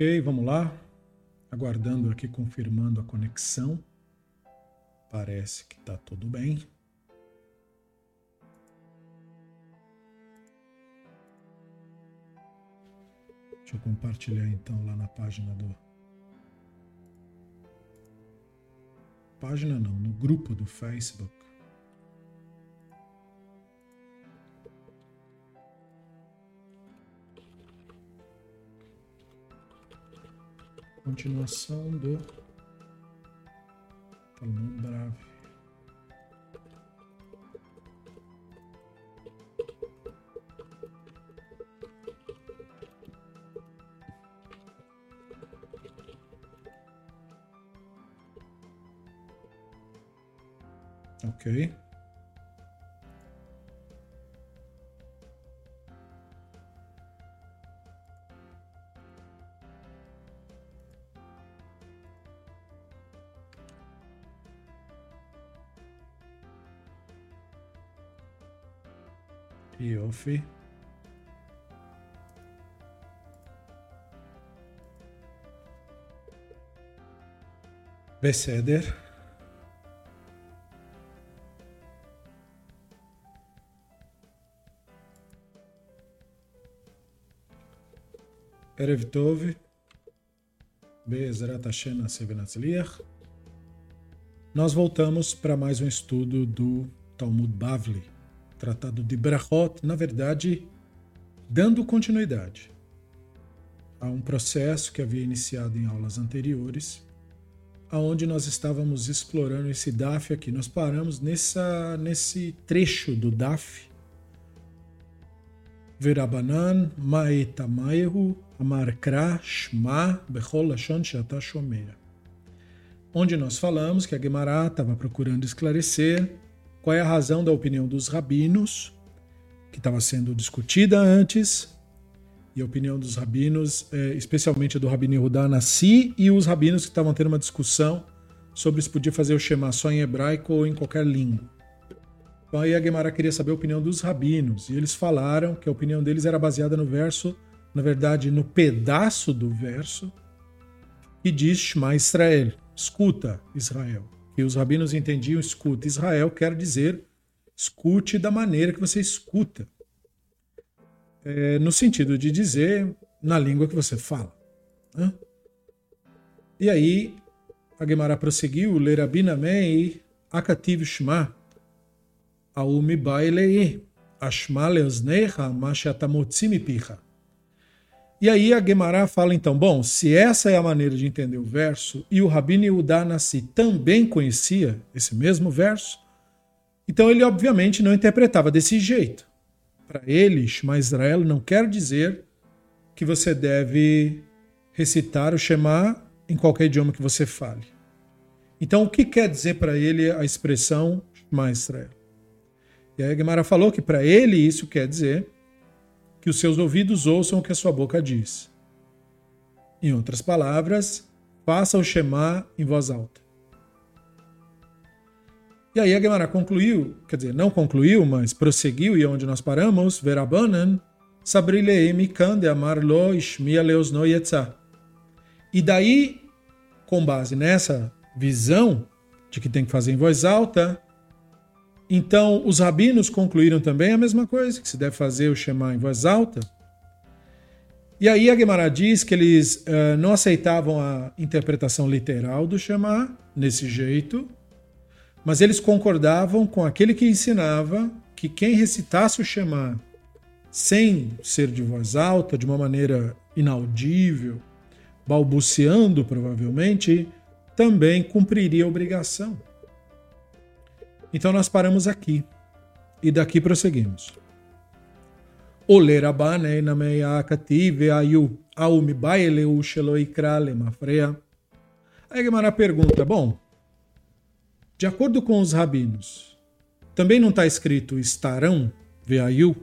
Ok, vamos lá. Aguardando aqui, confirmando a conexão. Parece que está tudo bem. Deixa eu compartilhar então lá na página do. Página não, no grupo do Facebook. Continuação do Talmud Brave. Ok. יופי. בסדר. ערב טוב, בעזרת השם נעשה ונצליח. Nós voltamos para mais um estudo do Talmud Bavli, tratado de Brachot, na verdade, dando continuidade a um processo que havia iniciado em aulas anteriores, aonde nós estávamos explorando esse DAF aqui. Nós paramos nessa, nesse trecho do DAF, Verabanan Maetamaehu Amarkra Shma Bechol Lashon. Onde nós falamos que a Gemara estava procurando esclarecer qual é a razão da opinião dos rabinos, que estava sendo discutida antes, e a opinião dos rabinos, é, especialmente do rabino Yehudá Nassi, e os rabinos que estavam tendo uma discussão sobre se podia fazer o Shema só em hebraico ou em qualquer língua. Então aí a Gemara queria saber a opinião dos rabinos, e eles falaram que a opinião deles era baseada no verso, na verdade, no pedaço do verso, que diz Shema Israel, escuta Israel. E os rabinos entendiam escuta Israel quer dizer escute da maneira que você escuta. É, no sentido de dizer na língua que você fala. Né? E aí a Gemara prosseguiu, Lerabina mei akativ shma Aumi bailei, ashma leosnecha, mashatamotzi picha. E aí a Gemara fala então, bom, se essa é a maneira de entender o verso, e o Rabino Yehuda Nassi também conhecia esse mesmo verso, então ele obviamente não interpretava desse jeito. Para ele, Shema Israel não quer dizer que você deve recitar o Shema em qualquer idioma que você fale. Então, o que quer dizer para ele a expressão Shema Israel? E aí a Gemara falou que para ele isso quer dizer que os seus ouvidos ouçam o que a sua boca diz. Em outras palavras, faça o Shema em voz alta. E aí a Gemara concluiu, quer dizer, não concluiu, mas prosseguiu, e onde nós paramos, Verabanan, Sabrilei Mikande Amarlo Ishmia Leosno Yetzah. E daí, com base nessa visão de que tem que fazer em voz alta, então, os rabinos concluíram também a mesma coisa, que se deve fazer o Shema em voz alta. E aí a Gemara diz que eles uh, não aceitavam a interpretação literal do Shema nesse jeito, mas eles concordavam com aquele que ensinava que quem recitasse o Shema sem ser de voz alta, de uma maneira inaudível, balbuciando provavelmente, também cumpriria a obrigação. Então nós paramos aqui e daqui prosseguimos. Oler abane na meia cative ayu au mi baile u shelo ikrale mafreia. Aí Gemara pergunta, bom, de acordo com os rabinos, também não está escrito estarão, veayu?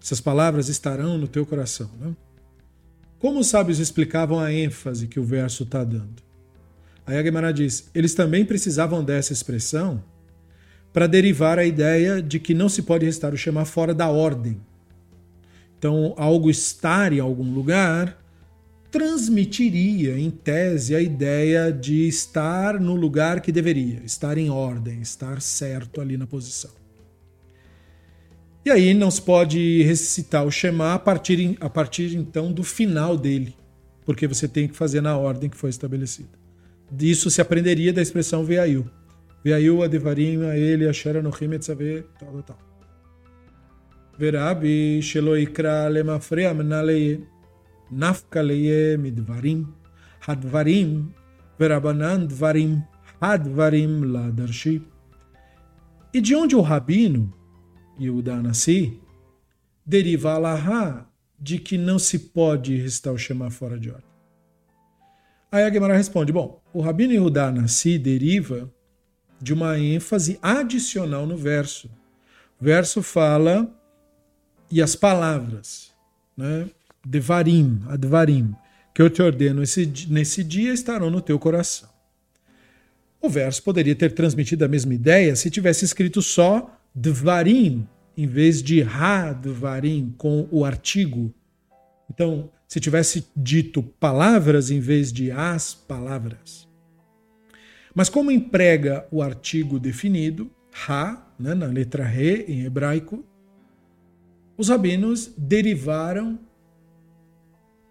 Essas palavras estarão no teu coração, né? Como os sábios explicavam a ênfase que o verso está dando? Aí a Gemara diz, eles também precisavam dessa expressão para derivar a ideia de que não se pode restar o Shema fora da ordem. Então, algo estar em algum lugar transmitiria, em tese, a ideia de estar no lugar que deveria, estar em ordem, estar certo ali na posição. E aí não se pode recitar o Shema a partir, a partir então do final dele, porque você tem que fazer na ordem que foi estabelecida. Disso se aprenderia da expressão Veaiu. Veaiu adevarim a ele, asher anochim etzaveh, tal, tal, tal. Verabi shelo ikra lemafrea menaleye. נפקא ליה מדברים, הדברים, ורבנן דברים, הדברים לדרשי. E de onde o rabino, Yehuda Nassi, deriva a Allahá de que não se pode recitar o Shema fora de ordem? Aí a Gemara responde, bom, o rabino Yehuda Nassi deriva de uma ênfase adicional no verso. O verso fala e as palavras, né? Devarim, Advarim, que eu te ordeno esse, nesse dia estarão no teu coração. O verso poderia ter transmitido a mesma ideia se tivesse escrito só Dvarim, em vez de Ha-Dvarim, com o artigo. Então, se tivesse dito palavras em vez de as palavras. Mas como emprega o artigo definido, Ha, né, na letra Re em hebraico, os rabinos derivaram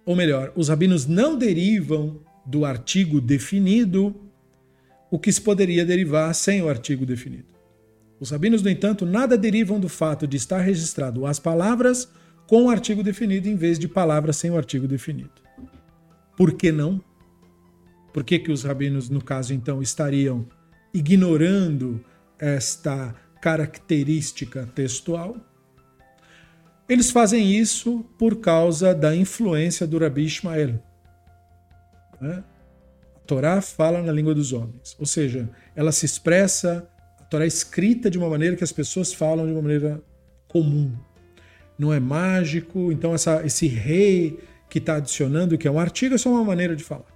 ou melhor, os rabinos não derivam do artigo definido o que se poderia derivar sem o artigo definido. Os rabinos, no entanto, nada derivam do fato de estar registrado as palavras com o artigo definido em vez de palavras sem o artigo definido. Por que não? Por que, que os rabinos, no caso, então, estariam ignorando esta característica textual? Eles fazem isso por causa da influência do Rabi Ishmael. Né? A Torá fala na língua dos homens, ou seja, ela se expressa, a Torá é escrita de uma maneira que as pessoas falam de uma maneira comum. Não é mágico, então essa, esse rei que está adicionando, que é um artigo, é só uma maneira de falar.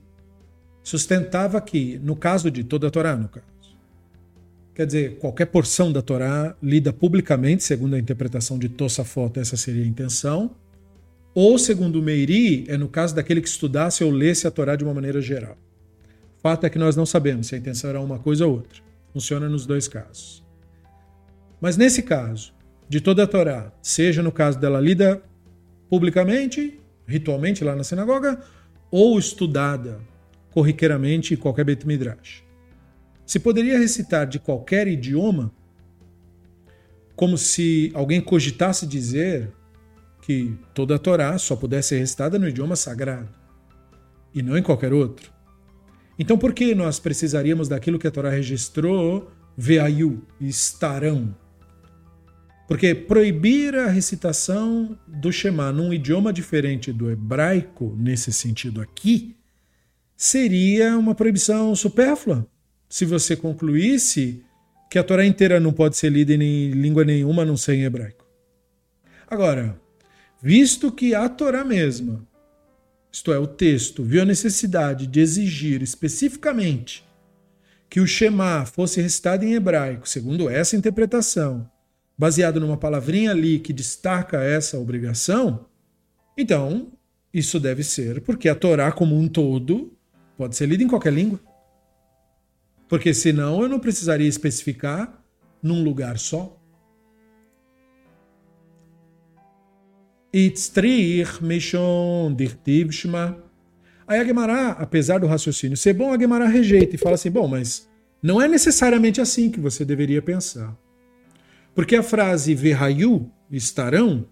sustentava que, no caso de toda a Torá, no caso, Quer dizer, qualquer porção da Torá lida publicamente, segundo a interpretação de Tosafot, essa seria a intenção. Ou, segundo Meiri, é no caso daquele que estudasse ou lesse a Torá de uma maneira geral. O fato é que nós não sabemos se a intenção era uma coisa ou outra. Funciona nos dois casos. Mas nesse caso, de toda a Torá, seja no caso dela lida publicamente, ritualmente lá na sinagoga, ou estudada corriqueiramente qualquer Bet Midrash se poderia recitar de qualquer idioma, como se alguém cogitasse dizer que toda a Torá só pudesse ser recitada no idioma sagrado e não em qualquer outro. Então, por que nós precisaríamos daquilo que a Torá registrou, veayu, estarão? Porque proibir a recitação do Shema num idioma diferente do hebraico, nesse sentido aqui, seria uma proibição supérflua se você concluísse que a Torá inteira não pode ser lida em língua nenhuma, não ser em hebraico. Agora, visto que a Torá mesma, isto é, o texto, viu a necessidade de exigir especificamente que o Shema fosse recitado em hebraico, segundo essa interpretação, baseado numa palavrinha ali que destaca essa obrigação, então isso deve ser porque a Torá como um todo pode ser lida em qualquer língua. Porque senão eu não precisaria especificar num lugar só. Itztrich Mishon Dirtiv. Aí a Gemara, apesar do raciocínio ser bom, a Gemara rejeita e fala assim: bom, mas não é necessariamente assim que você deveria pensar. Porque a frase Verrayu, estarão,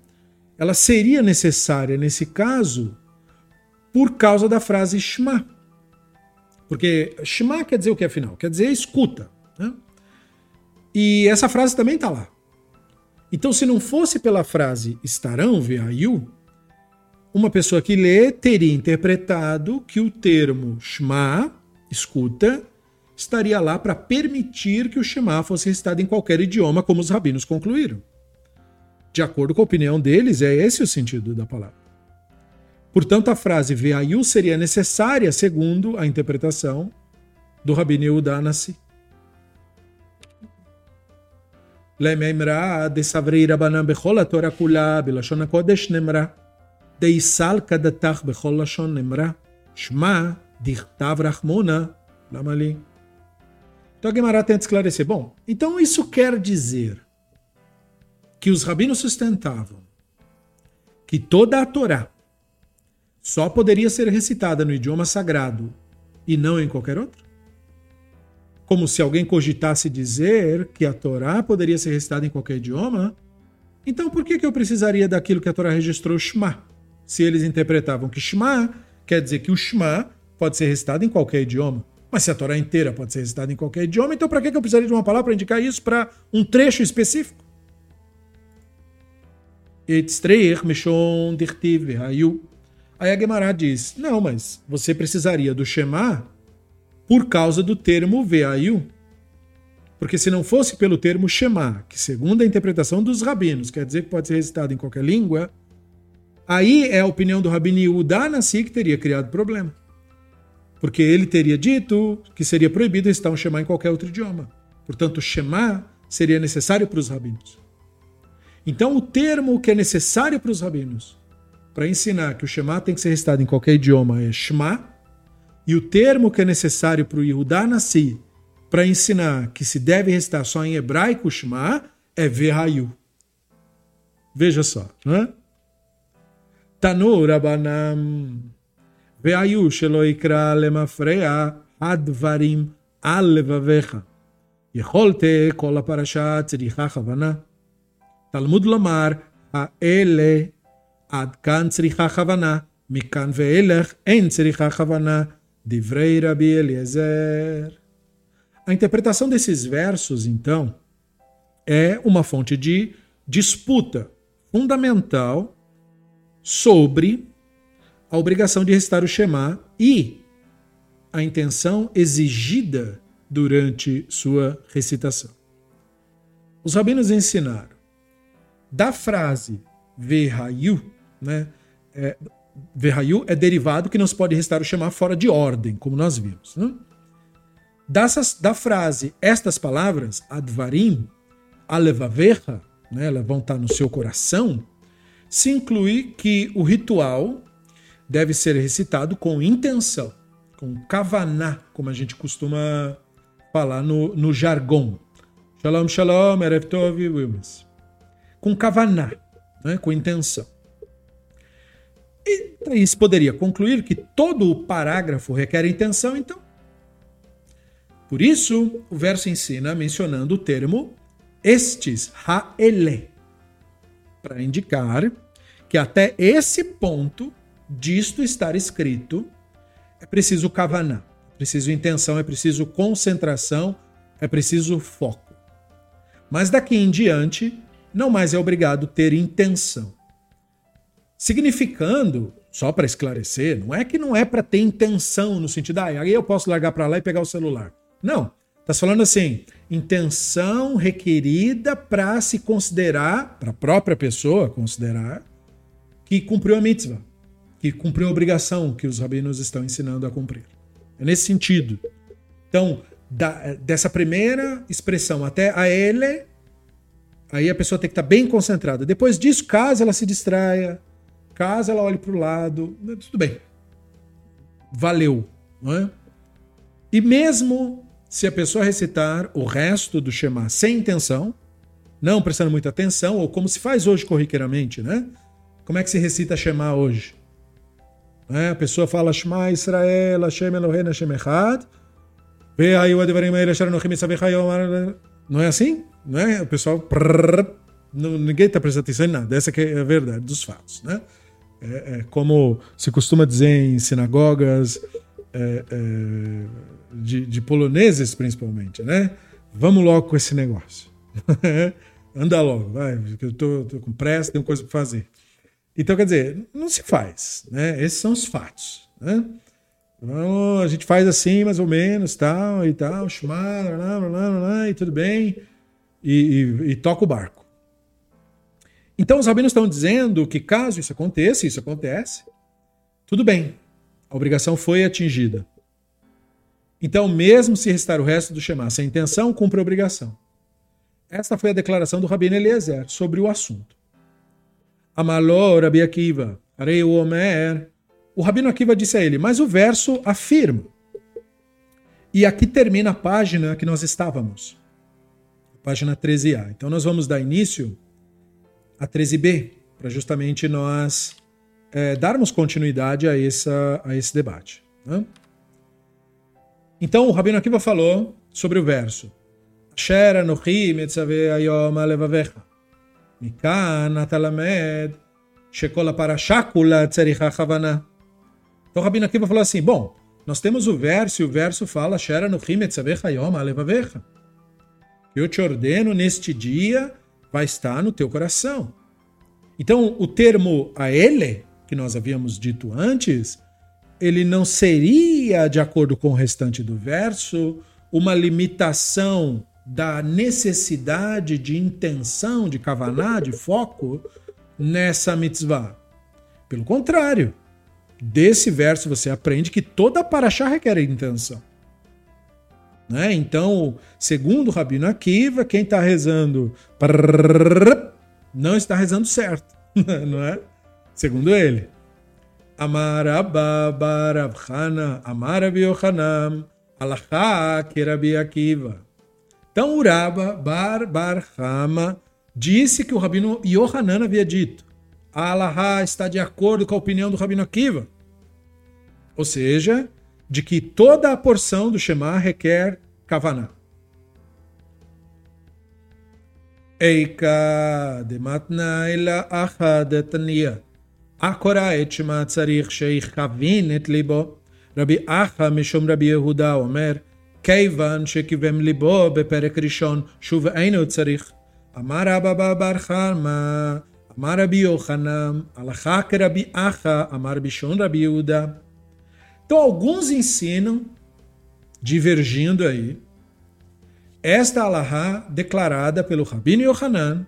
ela seria necessária nesse caso por causa da frase Shema. Porque Shema quer dizer o que afinal? Quer dizer escuta. Né? E essa frase também está lá. Então, se não fosse pela frase estarão, veayu, uma pessoa que lê teria interpretado que o termo Shema, escuta, estaria lá para permitir que o Shema fosse recitado em qualquer idioma, como os rabinos concluíram. De acordo com a opinião deles, é esse o sentido da palavra. Portanto, a frase veaiu seria necessária, segundo a interpretação do Rabino Yehuda Anassi. Kula Nemra Deisal Bechol Lashon Nemra Shma Lamali Então a Gemara tenta esclarecer. Bom, então isso quer dizer que os rabinos sustentavam que toda a Torá só poderia ser recitada no idioma sagrado e não em qualquer outro? como se alguém cogitasse dizer que a Torá poderia ser recitada em qualquer idioma, então por que, eu precisaria daquilo que a Torá registrou Shema? Se eles interpretavam que Shema quer dizer que o Shema pode ser recitado em qualquer idioma. Mas se a Torá inteira pode ser recitada em qualquer idioma, então para que, eu precisaria de uma palavra para indicar isso para um trecho específico? Aí a Gemara diz: Não, mas você precisaria do Shema por causa do termo Veayu. Porque se não fosse pelo termo Shema, que segundo a interpretação dos rabinos quer dizer que pode ser recitado em qualquer língua, aí é a opinião do Rabino Yehuda Nassi que teria criado problema. Porque ele teria dito que seria proibido recitar um Shema em qualquer outro idioma. Portanto, Shema seria necessário para os rabinos. Então, o termo que é necessário para os rabinos para ensinar que o Shema tem que ser recitado em qualquer idioma é Shema, e o termo que é necessário para o Yehudá nasci para ensinar que se deve recitar só em hebraico Shema, é Vehayu Veja só, né? Tanu Rabanam Veayu Sheloikra Lemafrea Advarim Alevavecha Yeholte Kola Parashat Tzricha Havana Talmud Lomar ele עד כאן צריכה כוונה, מכאן ואילך אין צריכה כוונה, Divrei Rabi Eliezer. A interpretação desses versos, então, é uma fonte de disputa fundamental sobre a obrigação de recitar o Shema e a intenção exigida durante sua recitação. Os rabinos ensinaram da frase Vehayu, né, é, Verrayu é derivado que não se pode restar o chamar fora de ordem, como nós vimos. Né? Dessas, da frase, estas palavras, advarim, alevaverra, né, elas vão estar no seu coração, se inclui que o ritual deve ser recitado com intenção, com kavaná, como a gente costuma falar no, no jargão. Shalom, shalom, erev tov, Com kavaná, né, com intenção. E daí se poderia concluir que todo o parágrafo requer intenção, então. Por isso, o verso ensina mencionando o termo estes haele, para indicar que até esse ponto disto estar escrito é preciso kavaná, é preciso intenção, é preciso concentração, é preciso foco. Mas daqui em diante, não mais é obrigado ter intenção. Significando, só para esclarecer, não é que não é para ter intenção no sentido, ah, aí eu posso largar para lá e pegar o celular. Não. Está falando assim, intenção requerida para se considerar, para a própria pessoa considerar, que cumpriu a mitzvah, que cumpriu a obrigação que os rabinos estão ensinando a cumprir. É nesse sentido. Então, da, dessa primeira expressão até a ele, aí a pessoa tem que estar tá bem concentrada. Depois disso, caso ela se distraia, Caso ela olhe para o lado, tudo bem. Valeu. Não é? E mesmo se a pessoa recitar o resto do Shema sem intenção, não prestando muita atenção, ou como se faz hoje corriqueiramente, né? Como é que se recita Shema hoje? É, a pessoa fala Shema Israel, Hashem Eloheinu Hashem Echad, não é assim? Não é? O pessoal. ninguém está prestando atenção em nada. Essa é a verdade dos fatos. Né? É, é, como se costuma dizer em sinagogas é, é, de, de, poloneses, principalmente, né? Vamos logo com esse negócio. Anda logo, vai, eu tô, tô, com pressa, tenho coisa para fazer. Então, quer dizer, não se faz, né? Esses são os fatos, né? Então, a gente faz assim, mais ou menos, tal, e tal, chamar, e tudo bem, e, e, e toca o barco. Então, os rabinos estão dizendo que caso isso aconteça, isso acontece, tudo bem, a obrigação foi atingida. Então, mesmo se restar o resto do Shema sem intenção, cumpre a obrigação. Esta foi a declaração do Rabino Eliezer sobre o assunto. Amaló Rabi Akiva, Arei Omer. O Rabino Akiva disse a ele, mas o verso afirma. E aqui termina a página que nós estávamos. Página 13a. Então nós vamos dar início a 13B, para justamente nós é, darmos continuidade a, essa, a esse debate. Né? Então, o Rabino Akiva falou sobre o verso. Shekola. Então, o Rabino Akiva falou assim, bom, nós temos o verso e o verso fala Asher Eu te ordeno neste dia vai estar no teu coração. Então o termo a ele, que nós havíamos dito antes, ele não seria, de acordo com o restante do verso, uma limitação da necessidade de intenção, de kavaná, de foco nessa mitzvah. Pelo contrário, desse verso você aprende que toda paraxá requer intenção. Né? Então, segundo o Rabino Akiva, quem está rezando não está rezando certo, não é? Segundo ele. Amar Abba bar Abhana, Amar Rabi Yohanan, Alachá que Rabi Akiva. Então Uraba bar bar Hama disse que o Rabino Yohanan havia dito. A está de acordo com a opinião do Rabino Akiva. Ou seja, de que toda a porção do Shema requer Kavaná. Eika de matna ila achadatania. הקורא את שמה צריך שיכוון את ליבו. רבי אחא משום רבי יהודה אומר, כיוון שכיוון ליבו בפרק ראשון, שוב אינו צריך. אמר רבא בר חרמה, אמר רבי יוחנן, הלכה כרבי אחא, אמר בשון רבי יהודה. Então, alguns ensinam, divergindo aí, esta alahá declarada pelo Rabino Yohanan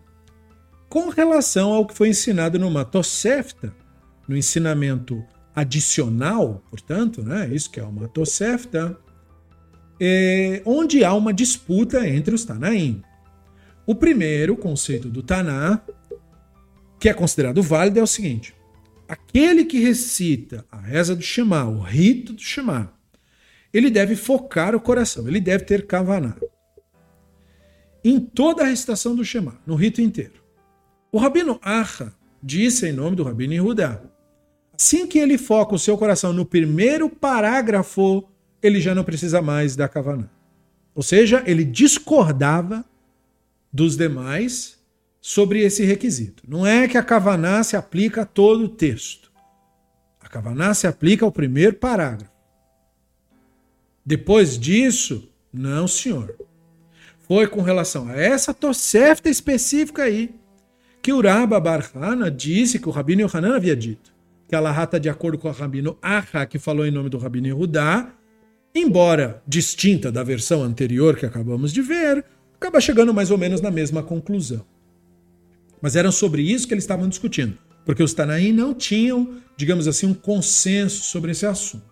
com relação ao que foi ensinado no Matosefta, no ensinamento adicional, portanto, né, isso que é uma Tosefta, é, onde há uma disputa entre os Tanaim. O primeiro conceito do Taná, que é considerado válido, é o seguinte: aquele que recita a reza do Shema, o rito do Shema, ele deve focar o coração, ele deve ter kavaná. Em toda a recitação do Shema, no rito inteiro. O Rabino Acha disse em nome do Rabino Yehudá Assim que ele foca o seu coração no primeiro parágrafo, ele já não precisa mais da Kavaná. Ou seja, ele discordava dos demais sobre esse requisito. Não é que a Kavaná se aplica a todo o texto. A Kavaná se aplica ao primeiro parágrafo. Depois disso, não, senhor. Foi com relação a essa Tosefta específica aí que o Rabba Barhana disse que o Rabino Yohanan havia dito que a está de acordo com o Rabino Aha, que falou em nome do Rabino Yehudá, embora distinta da versão anterior que acabamos de ver, acaba chegando mais ou menos na mesma conclusão. Mas eram sobre isso que eles estavam discutindo, porque os Tanaim não tinham, digamos assim, um consenso sobre esse assunto.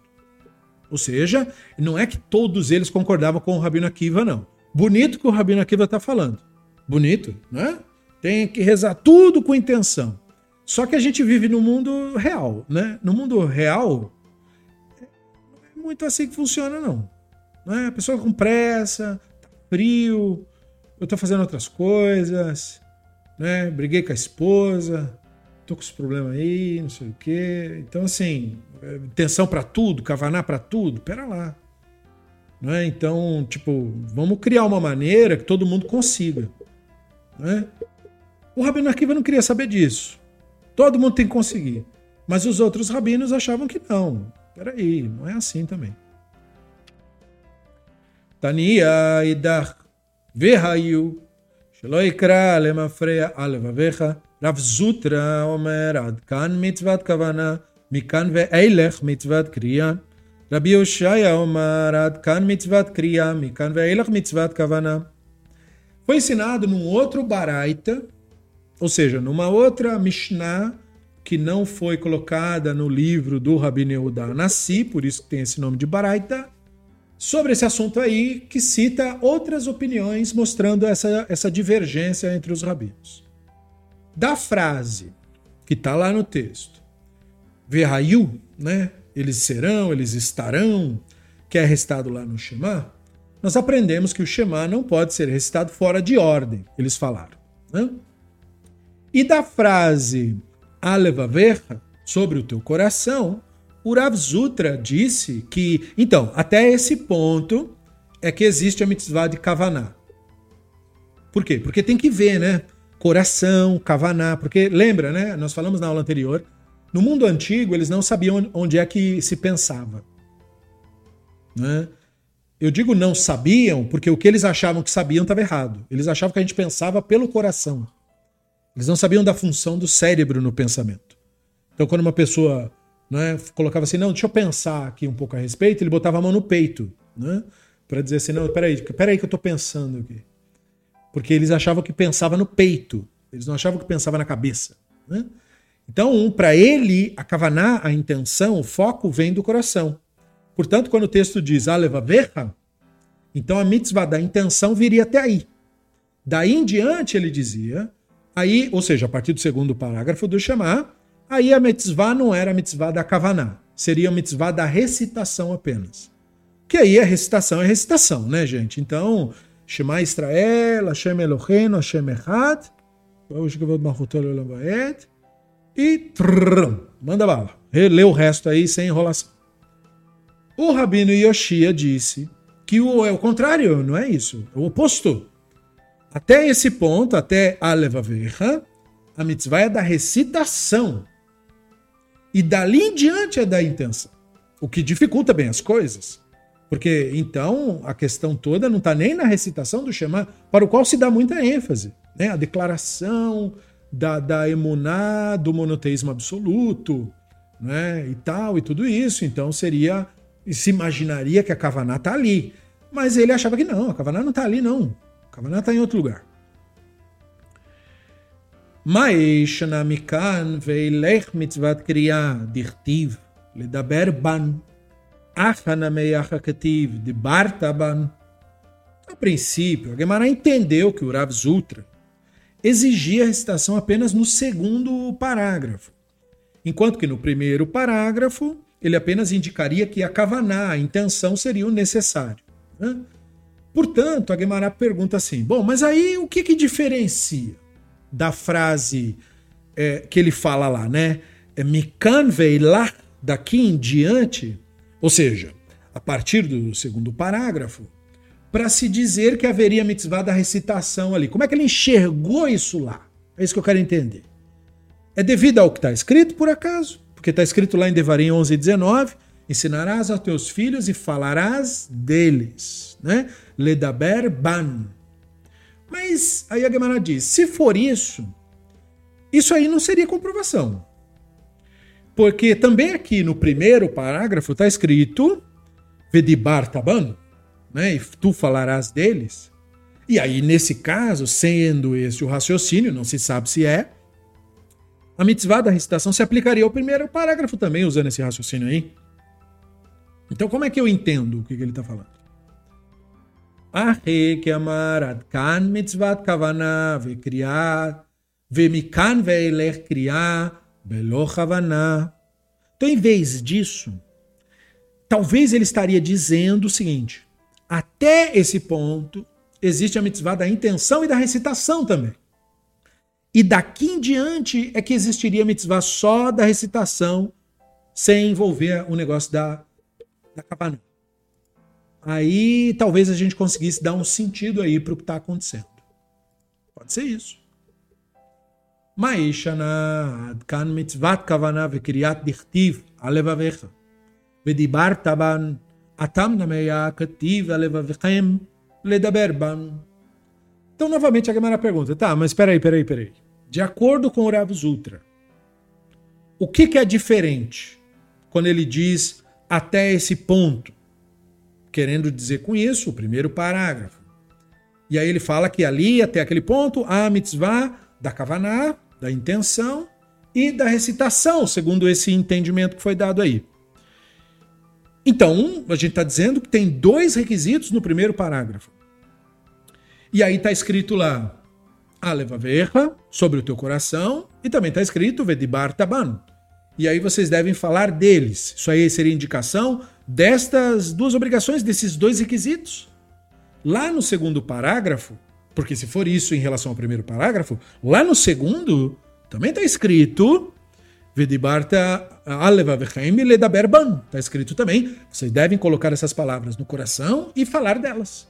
Ou seja, não é que todos eles concordavam com o Rabino Akiva, não. Bonito que o Rabino Akiva está falando. Bonito, né? Tem que rezar tudo com intenção. Só que a gente vive no mundo real, né? No mundo real, não é muito assim que funciona, não. não é? A pessoa com pressa, tá frio, eu tô fazendo outras coisas, né? Briguei com a esposa, tô com esse problema aí, não sei o quê. Então, assim, tensão para tudo, cavanar para tudo, pera lá. Não é? Então, tipo, vamos criar uma maneira que todo mundo consiga. Né? O Rabino Akiva não queria saber disso. Todo mundo tem que conseguir. Mas os outros rabinos achavam que não. Peraí, não é assim também. Tania idach vehayu שלא יקרא למפרע על לבביך, Rav Zutra Omer Ad Kan Mitzvat Kavana Mikan Ve'elech Mitzvat Kriya Rabbi Yoshaya Omar Ad Kan Mitzvat Kriya Mikan Ve'elech Mitzvat Kavana Foi ensinado num outro Baraita, ou seja, numa outra Mishnah que não foi colocada no livro do Rabi Yehuda Nassi, por isso que tem esse nome de Baraita, sobre esse assunto aí, que cita outras opiniões mostrando essa, essa divergência entre os rabinos da frase que está lá no texto, Verrayu, né? Eles serão, eles estarão, que é recitado lá no Shema, nós aprendemos que o Shema não pode ser recitado fora de ordem, eles falaram. Né? E da frase Aleva Verra, sobre o teu coração, o Rav disse que, então, até esse ponto é que existe a mitzvah de Kavaná. Por quê? Porque tem que ver, né? coração, kavaná, porque lembra, né? Nós falamos na aula anterior, no mundo antigo eles não sabiam onde é que se pensava. Né? Eu digo não sabiam porque o que eles achavam que sabiam estava errado. Eles achavam que a gente pensava pelo coração. Eles não sabiam da função do cérebro no pensamento. Então, quando uma pessoa né, colocava assim, não, deixa eu pensar aqui um pouco a respeito, ele botava a mão no peito, né, para dizer assim, não, peraí, peraí que eu estou pensando aqui. Porque eles achavam que pensava no peito, eles não achavam que pensava na cabeça. Né? Então, para ele, a kavaná, a intenção, o foco vem do coração. Portanto, quando o texto diz aleva verra, então a mitzvah da intenção viria até aí. Daí em diante ele dizia, aí, ou seja, a partir do segundo parágrafo do Shema, aí a mitzvah não era a mitzvah da kavaná, seria a mitzvah da recitação apenas. Que aí a recitação é recitação, né, gente? Então, Shema Israel, Hashem Eloheinu, Hashem Echad, e trrr, manda bala. Lê o resto aí sem enrolação. O Rabino Yoshia disse que o, é o contrário, não é isso, é o oposto. Até esse ponto, até a a mitzvah é da recitação. E dali em diante é da intenção. O que dificulta bem as coisas. Porque então a questão toda não está nem na recitação do Shema, para o qual se dá muita ênfase. Né? A declaração da, da emuná, do monoteísmo absoluto, né? e tal, e tudo isso. Então seria. Se imaginaria que a Kavaná está ali. Mas ele achava que não, a Kavaná não está ali, não. A Kavaná está em outro lugar. Mas, mikan veilech mitzvat kriya dirtiv ledaber ban de Bartaban. A princípio, a Gemara entendeu que o Rav Zutra exigia a recitação apenas no segundo parágrafo, enquanto que no primeiro parágrafo ele apenas indicaria que a kavaná, a intenção, seria o necessário. Né? Portanto, a Gemara pergunta assim: bom, mas aí o que, que diferencia da frase é, que ele fala lá, né? É Mikan lá daqui em diante, ou seja, a partir do segundo parágrafo, para se dizer que haveria mitzvah da recitação ali. Como é que ele enxergou isso lá? É isso que eu quero entender. É devido ao que está escrito, por acaso? Porque está escrito lá em Devarim 11 e 19: ensinarás aos teus filhos e falarás deles. Né? Ledaber ban. Mas aí a Gemara diz: se for isso, isso aí não seria comprovação. Porque também aqui no primeiro parágrafo está escrito Vedibar Taban, né? E tu falarás deles. E aí, nesse caso, sendo esse o raciocínio, não se sabe se é, a mitzvah da recitação se aplicaria ao primeiro parágrafo também, usando esse raciocínio aí. Então, como é que eu entendo o que, que ele está falando? Ahe que amar kan mitzvat kavana ve kriat ve mikan ve'elech kriat então, em vez disso, talvez ele estaria dizendo o seguinte: até esse ponto existe a mitzvah da intenção e da recitação também. E daqui em diante é que existiria a mitzvah só da recitação, sem envolver o negócio da, da cabana aí talvez a gente conseguisse dar um sentido aí para o que está acontecendo. Pode ser isso. Maishana kan mitzvat kavana vekriat dichtiv alevavecha atam nameya kativ alevavechem. Então, novamente, a Gamara pergunta, tá, mas peraí, peraí, peraí. De acordo com o Rav Zutra, o que, que é diferente quando ele diz até esse ponto? Querendo dizer com isso o primeiro parágrafo. E aí ele fala que ali, até aquele ponto, há a mitzvah da kavaná, da intenção e da recitação, segundo esse entendimento que foi dado aí. Então, a gente está dizendo que tem dois requisitos no primeiro parágrafo. E aí está escrito lá, Aleva Verra, sobre o teu coração, e também está escrito Vedibar Taban. E aí vocês devem falar deles. Isso aí seria indicação destas duas obrigações, desses dois requisitos. Lá no segundo parágrafo, porque se for isso em relação ao primeiro parágrafo, lá no segundo também está escrito Vedibarta Aleva Ledaber. Está escrito também. Vocês devem colocar essas palavras no coração e falar delas.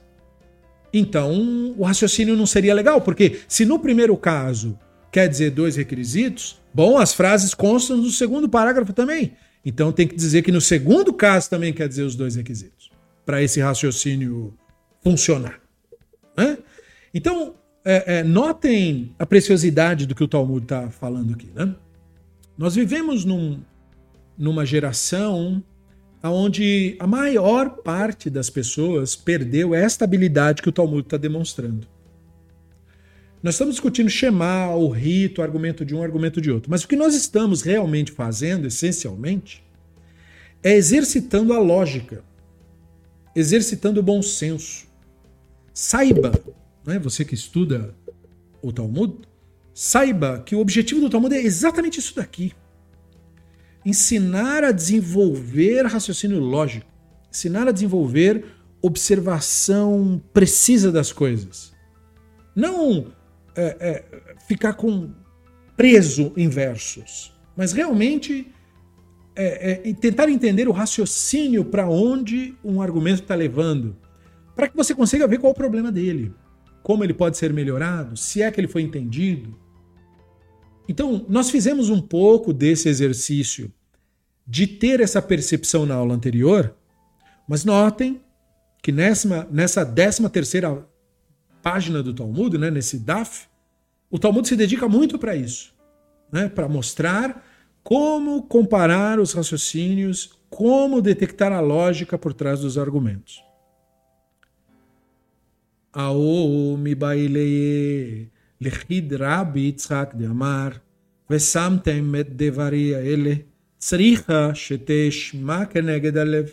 Então, o raciocínio não seria legal, porque se no primeiro caso quer dizer dois requisitos, bom, as frases constam no segundo parágrafo também. Então tem que dizer que no segundo caso também quer dizer os dois requisitos, para esse raciocínio funcionar. Né? Então, é, é, notem a preciosidade do que o Talmud está falando aqui. Né? Nós vivemos num, numa geração onde a maior parte das pessoas perdeu esta habilidade que o Talmud está demonstrando. Nós estamos discutindo Shema, o rito, o argumento de um, o argumento de outro. Mas o que nós estamos realmente fazendo, essencialmente, é exercitando a lógica, exercitando o bom senso. Saiba, né, você que estuda o Talmud, saiba que o objetivo do Talmud é exatamente isso daqui ensinar a desenvolver raciocínio lógico, ensinar a desenvolver observação precisa das coisas. Não é, é, ficar com preso em versos, mas realmente é, é tentar entender o raciocínio para onde um argumento está levando, para que você consiga ver qual o problema dele, como ele pode ser melhorado, se é que ele foi entendido. Então, nós fizemos um pouco desse exercício de ter essa percepção na aula anterior, mas notem que nessa, nessa 13 terceira página do Talmud, né, nesse DAF, o Talmud se dedica muito para isso, né, para mostrar como comparar os raciocínios, como detectar a lógica por trás dos argumentos. Ao mi לכיד רבי יצחק דאמר, ושמתם את דברי האלה, צריכה שתשמע כנגד הלב.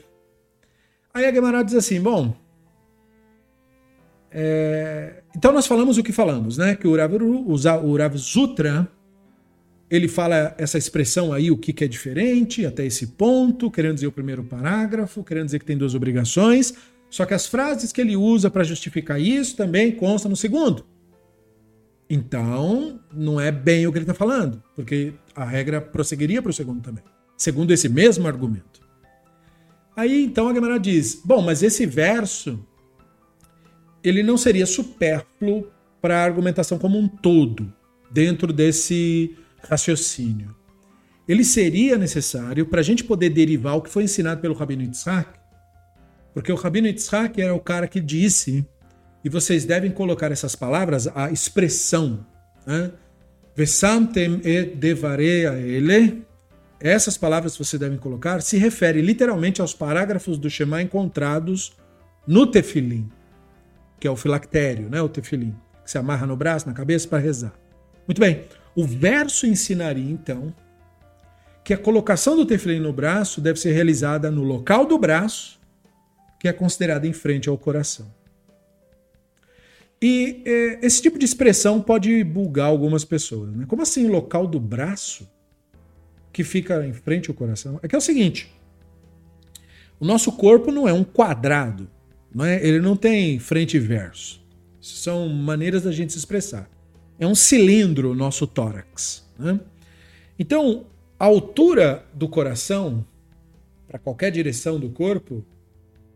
Aí a Gemara diz assim, bom, é, então nós falamos o que falamos, né? Que o Rav, o Rav Zutra, ele fala essa expressão aí, o que, que é diferente, até esse ponto, querendo dizer o primeiro parágrafo, querendo dizer que tem duas obrigações, só que as frases que ele usa para justificar isso também constam no segundo. Então, não é bem o que ele está falando, porque a regra prosseguiria para o segundo também, segundo esse mesmo argumento. Aí então a Gemara diz: bom, mas esse verso ele não seria supérfluo para a argumentação como um todo, dentro desse raciocínio. Ele seria necessário para a gente poder derivar o que foi ensinado pelo Rabino Yitzhak, porque o Rabino Yitzhak era o cara que disse e vocês devem colocar essas palavras, a expressão, né? Vesamtem et devareia ele. Essas palavras que vocês devem colocar se refere literalmente aos parágrafos do Shema encontrados no tefilim, que é o filactério, né? O tefilim, que se amarra no braço, na cabeça para rezar. Muito bem. O verso ensinaria então que a colocação do tefilim no braço deve ser realizada no local do braço, que é considerado em frente ao coração. E é, esse tipo de expressão pode bugar algumas pessoas. Né? Como assim, local do braço que fica em frente ao coração? É que é o seguinte: o nosso corpo não é um quadrado, não é? ele não tem frente e verso. São maneiras da gente se expressar. É um cilindro o nosso tórax. Né? Então, a altura do coração, para qualquer direção do corpo,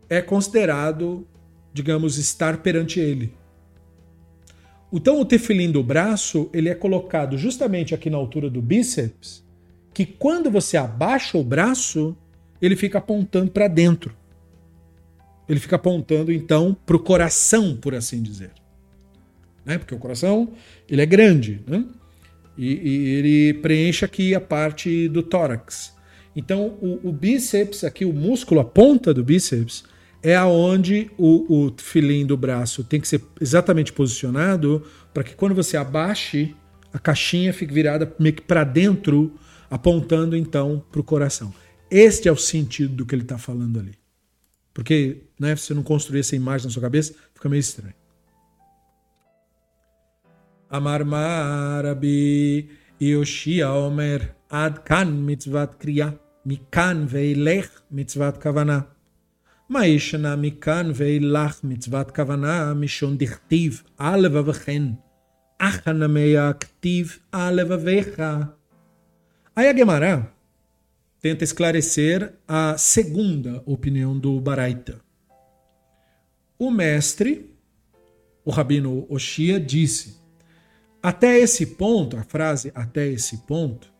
é considerado, digamos, estar perante ele. Então o tefilim do braço, ele é colocado justamente aqui na altura do bíceps, que quando você abaixa o braço, ele fica apontando para dentro. Ele fica apontando então para o coração, por assim dizer. Né? Porque o coração, ele é grande, né? E, e ele preenche aqui a parte do tórax. Então, o, o, bíceps, aqui, o músculo, a ponta do bíceps, é aonde o, o filim do braço tem que ser exatamente posicionado para que quando você abaixe, a caixinha fique virada meio que para dentro, apontando então para o coração. Este é o sentido do que ele está falando ali. Porque né, se você não construir essa imagem na sua cabeça, fica meio estranho. Amar Marabi Yoshia Omer Ad Kan Mitzvat Kriya Mikan Veilech Mitzvat Kavana Maishana Mikan Veilach Mitzvat Kavana Mishon Dichtiv Aleva Vechen Achana Meia Ktiv Aleva Vecha Aí a Gemara tenta esclarecer a segunda opinião do Baraita. O mestre, o rabino Oshia, disse: até esse ponto, a frase até esse ponto,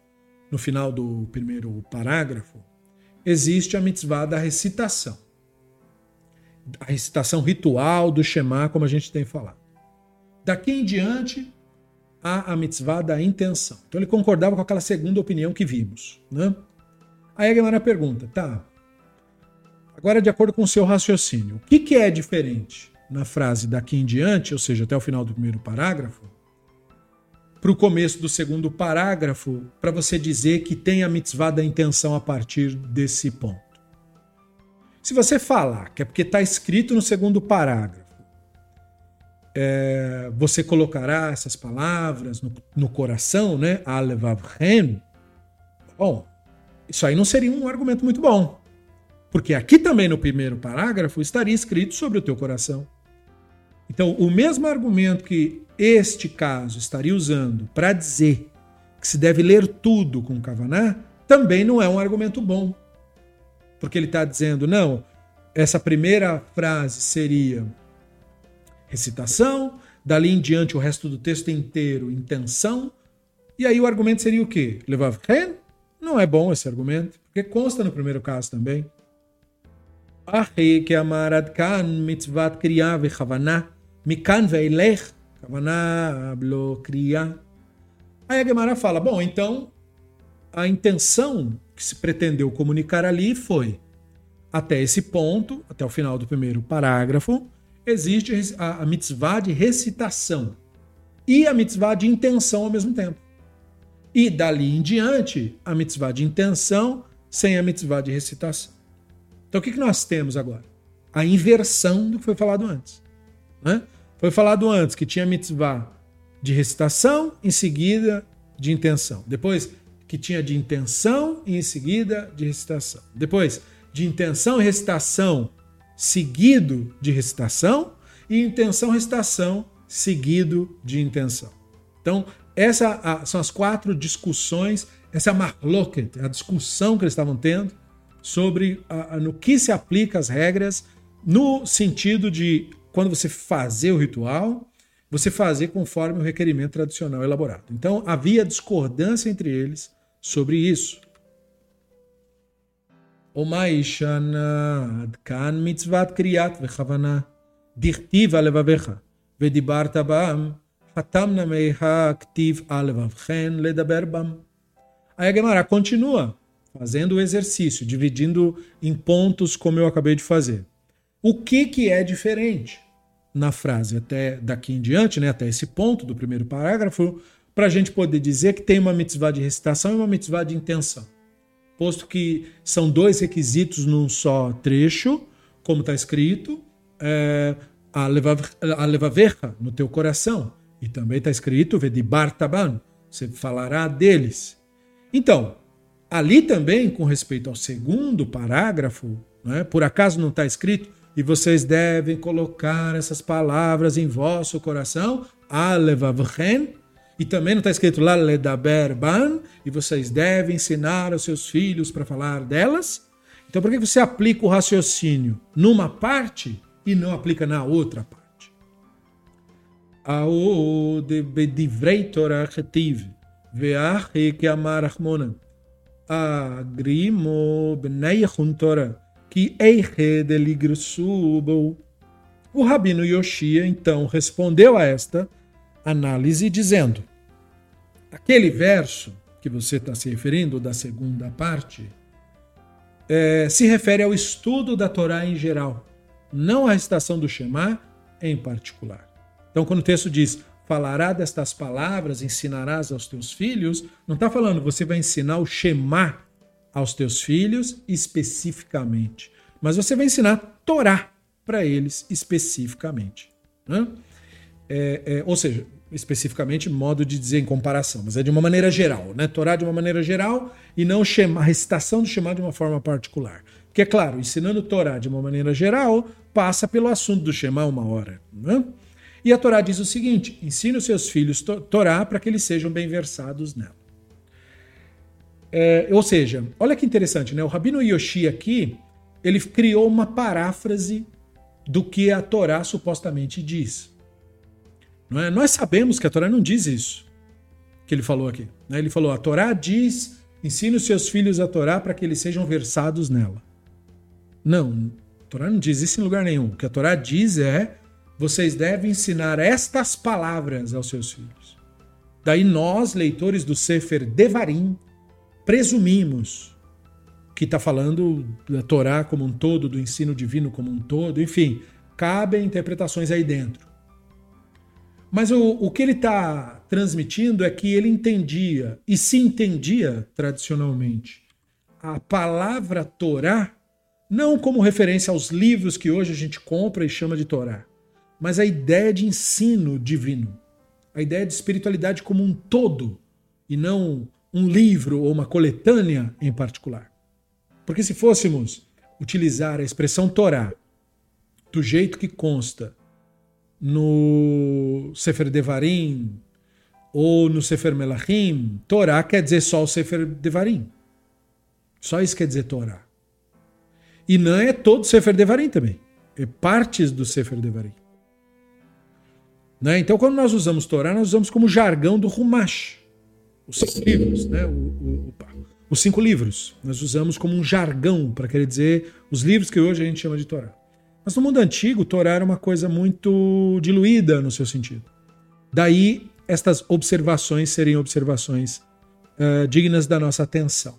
no final do primeiro parágrafo, existe a mitzvah da recitação. A recitação ritual do Shema, como a gente tem falado. Daqui em diante, há a mitzvah da intenção. Então ele concordava com aquela segunda opinião que vimos. Né? Aí a Gemara pergunta, tá, agora de acordo com o seu raciocínio, o que, que é diferente na frase daqui em diante, ou seja, até o final do primeiro parágrafo, para o começo do segundo parágrafo, para você dizer que tem a mitzvah da intenção a partir desse ponto? Se você falar que é porque está escrito no segundo parágrafo, é, você colocará essas palavras no, no coração, né? Alevavchen. Bom, isso aí não seria um argumento muito bom. Porque aqui também no primeiro parágrafo estaria escrito sobre o teu coração. Então, o mesmo argumento que este caso estaria usando para dizer que se deve ler tudo com Kavaná, também não é um argumento bom. Porque ele está dizendo, não, essa primeira frase seria recitação, dali em diante o resto do texto inteiro, intenção, e aí o argumento seria o quê? Levav? Não é bom esse argumento, porque consta no primeiro caso também. Que amarad kan mitzvat kriya vechavana mikan veilech kavana blo kriya. Aí a Gemara fala, bom, então a intenção que se pretendeu comunicar ali foi até esse ponto, até o final do primeiro parágrafo, existe a, a mitzvah de recitação e a mitzvah de intenção ao mesmo tempo. E dali em diante, a mitzvah de intenção sem a mitzvah de recitação. Então o que, que nós temos agora? A inversão do que foi falado antes. Né? Foi falado antes que tinha mitzvah de recitação, em seguida de intenção. Depois que tinha de intenção e em seguida de recitação. Depois de intenção e recitação seguido de recitação e intenção recitação seguido de intenção. Então, essas são as quatro discussões, essa é a marloket, a discussão que eles estavam tendo sobre a, a, no que se aplica as regras, no sentido de quando você fazer o ritual, você fazer conforme o requerimento tradicional elaborado. Então havia discordância entre eles sobre isso. Omaishana kan mitzvat kriyat vechavana dichtiv alevavecha ודיברת בם חתמנה meha ktiv alevavchen ledaber bam. Aí a Gemara continua fazendo o exercício, dividindo em pontos como eu acabei de fazer. O que, que é diferente na frase até daqui em diante, né, até esse ponto do primeiro parágrafo, para a gente poder dizer que tem uma mitzvah de recitação e uma mitzvah de intenção. Posto que são dois requisitos num só trecho, como está escrito, é, a levaverra no teu coração, e também está escrito, Vedibar Taban, você falará deles. Então, Ali também, com respeito ao segundo parágrafo, né, por acaso não está escrito, e vocês devem colocar essas palavras em vosso coração, alevavchen, e também não está escrito lá ledaberban, e vocês devem ensinar aos seus filhos para falar delas. Então, por que você aplica o raciocínio numa parte e não aplica na outra parte? Ao de bedivrei Torah retiv, ve'ach que amar agrimu bnei Torah, que eiche deligrusubo. O rabino Yoshia então respondeu a esta análise dizendo: aquele verso que você está se referindo, da segunda parte, é, se refere ao estudo da Torá em geral, não à recitação do Shema em particular. Então, quando o texto diz falará destas palavras, ensinarás aos teus filhos, não está falando você vai ensinar o Shema aos teus filhos especificamente, mas você vai ensinar Torá para eles especificamente. Né? É, é, ou seja, especificamente modo de dizer em comparação, mas é de uma maneira geral, né? Torá de uma maneira geral e não Shema, a recitação do Shema de uma forma particular. Porque, é claro, ensinando Torá de uma maneira geral, passa pelo assunto do Shema uma hora. Né? E a Torá diz o seguinte: ensine os seus filhos Torá para que eles sejam bem versados nela. É, ou seja, olha que interessante, né? O Rabino Yoshi aqui, ele criou uma paráfrase do que a Torá supostamente diz. É? Nós sabemos que a Torá não diz isso que ele falou aqui. Né? Ele falou: a Torá diz, ensine os seus filhos a Torá para que eles sejam versados nela. Não, a Torá não diz isso em lugar nenhum. O que a Torá diz é: vocês devem ensinar estas palavras aos seus filhos. Daí nós, leitores do Sefer Devarim, presumimos que está falando da Torá como um todo, do ensino divino como um todo, enfim, cabem interpretações aí dentro. Mas o, o que ele está transmitindo é que ele entendia, e se entendia tradicionalmente, a palavra Torá não como referência aos livros que hoje a gente compra e chama de Torá, mas a ideia de ensino divino, a ideia de espiritualidade como um todo, e não um livro ou uma coletânea em particular. Porque se fôssemos utilizar a expressão Torá do jeito que consta no Sefer Devarim ou no Sefer Melachim, Torá quer dizer só o Sefer Devarim. Só isso quer dizer Torá. E não é todo Sefer Devarim também. É partes do Sefer Devarim. Né? Então, quando nós usamos Torá, nós usamos como jargão do Rumash, os cinco livros, né? O, o, os cinco livros. Nós usamos como um jargão para querer dizer os livros que hoje a gente chama de Torá. Mas no mundo antigo, Torá era uma coisa muito diluída no seu sentido. Daí, estas observações serem observações uh, dignas da nossa atenção.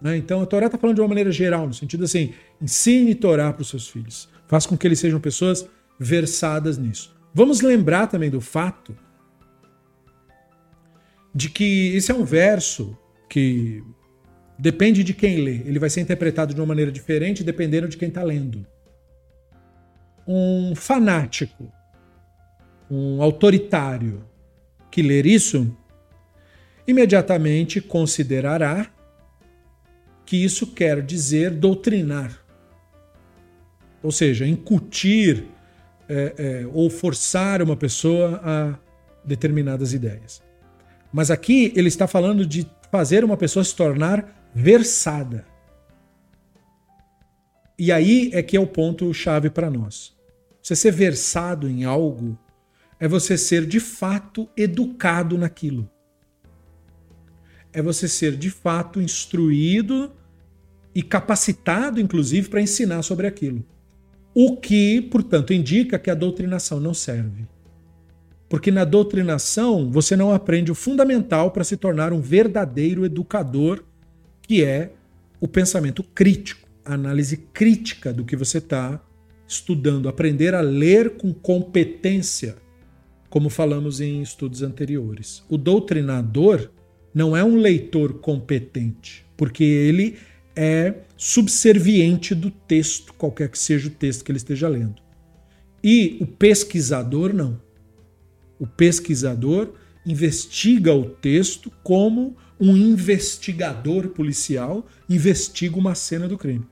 Né? Então, a Torá está falando de uma maneira geral, no sentido assim: ensine Torá para os seus filhos. Faça com que eles sejam pessoas versadas nisso. Vamos lembrar também do fato de que esse é um verso que depende de quem lê. Ele vai ser interpretado de uma maneira diferente dependendo de quem está lendo. Um fanático, um autoritário que ler isso, imediatamente considerará que isso quer dizer doutrinar. Ou seja, incutir é, é, ou forçar uma pessoa a determinadas ideias. Mas aqui ele está falando de fazer uma pessoa se tornar versada. E aí é que é o ponto chave para nós. Você ser versado em algo é você ser de fato educado naquilo. É você ser de fato instruído e capacitado, inclusive, para ensinar sobre aquilo. O que, portanto, indica que a doutrinação não serve. Porque na doutrinação você não aprende o fundamental para se tornar um verdadeiro educador, que é o pensamento crítico, a análise crítica do que você está estudando, aprender a ler com competência, como falamos em estudos anteriores. O doutrinador não é um leitor competente, porque ele é subserviente do texto, qualquer que seja o texto que ele esteja lendo. E o pesquisador não. O pesquisador investiga o texto como um investigador policial investiga uma cena do crime.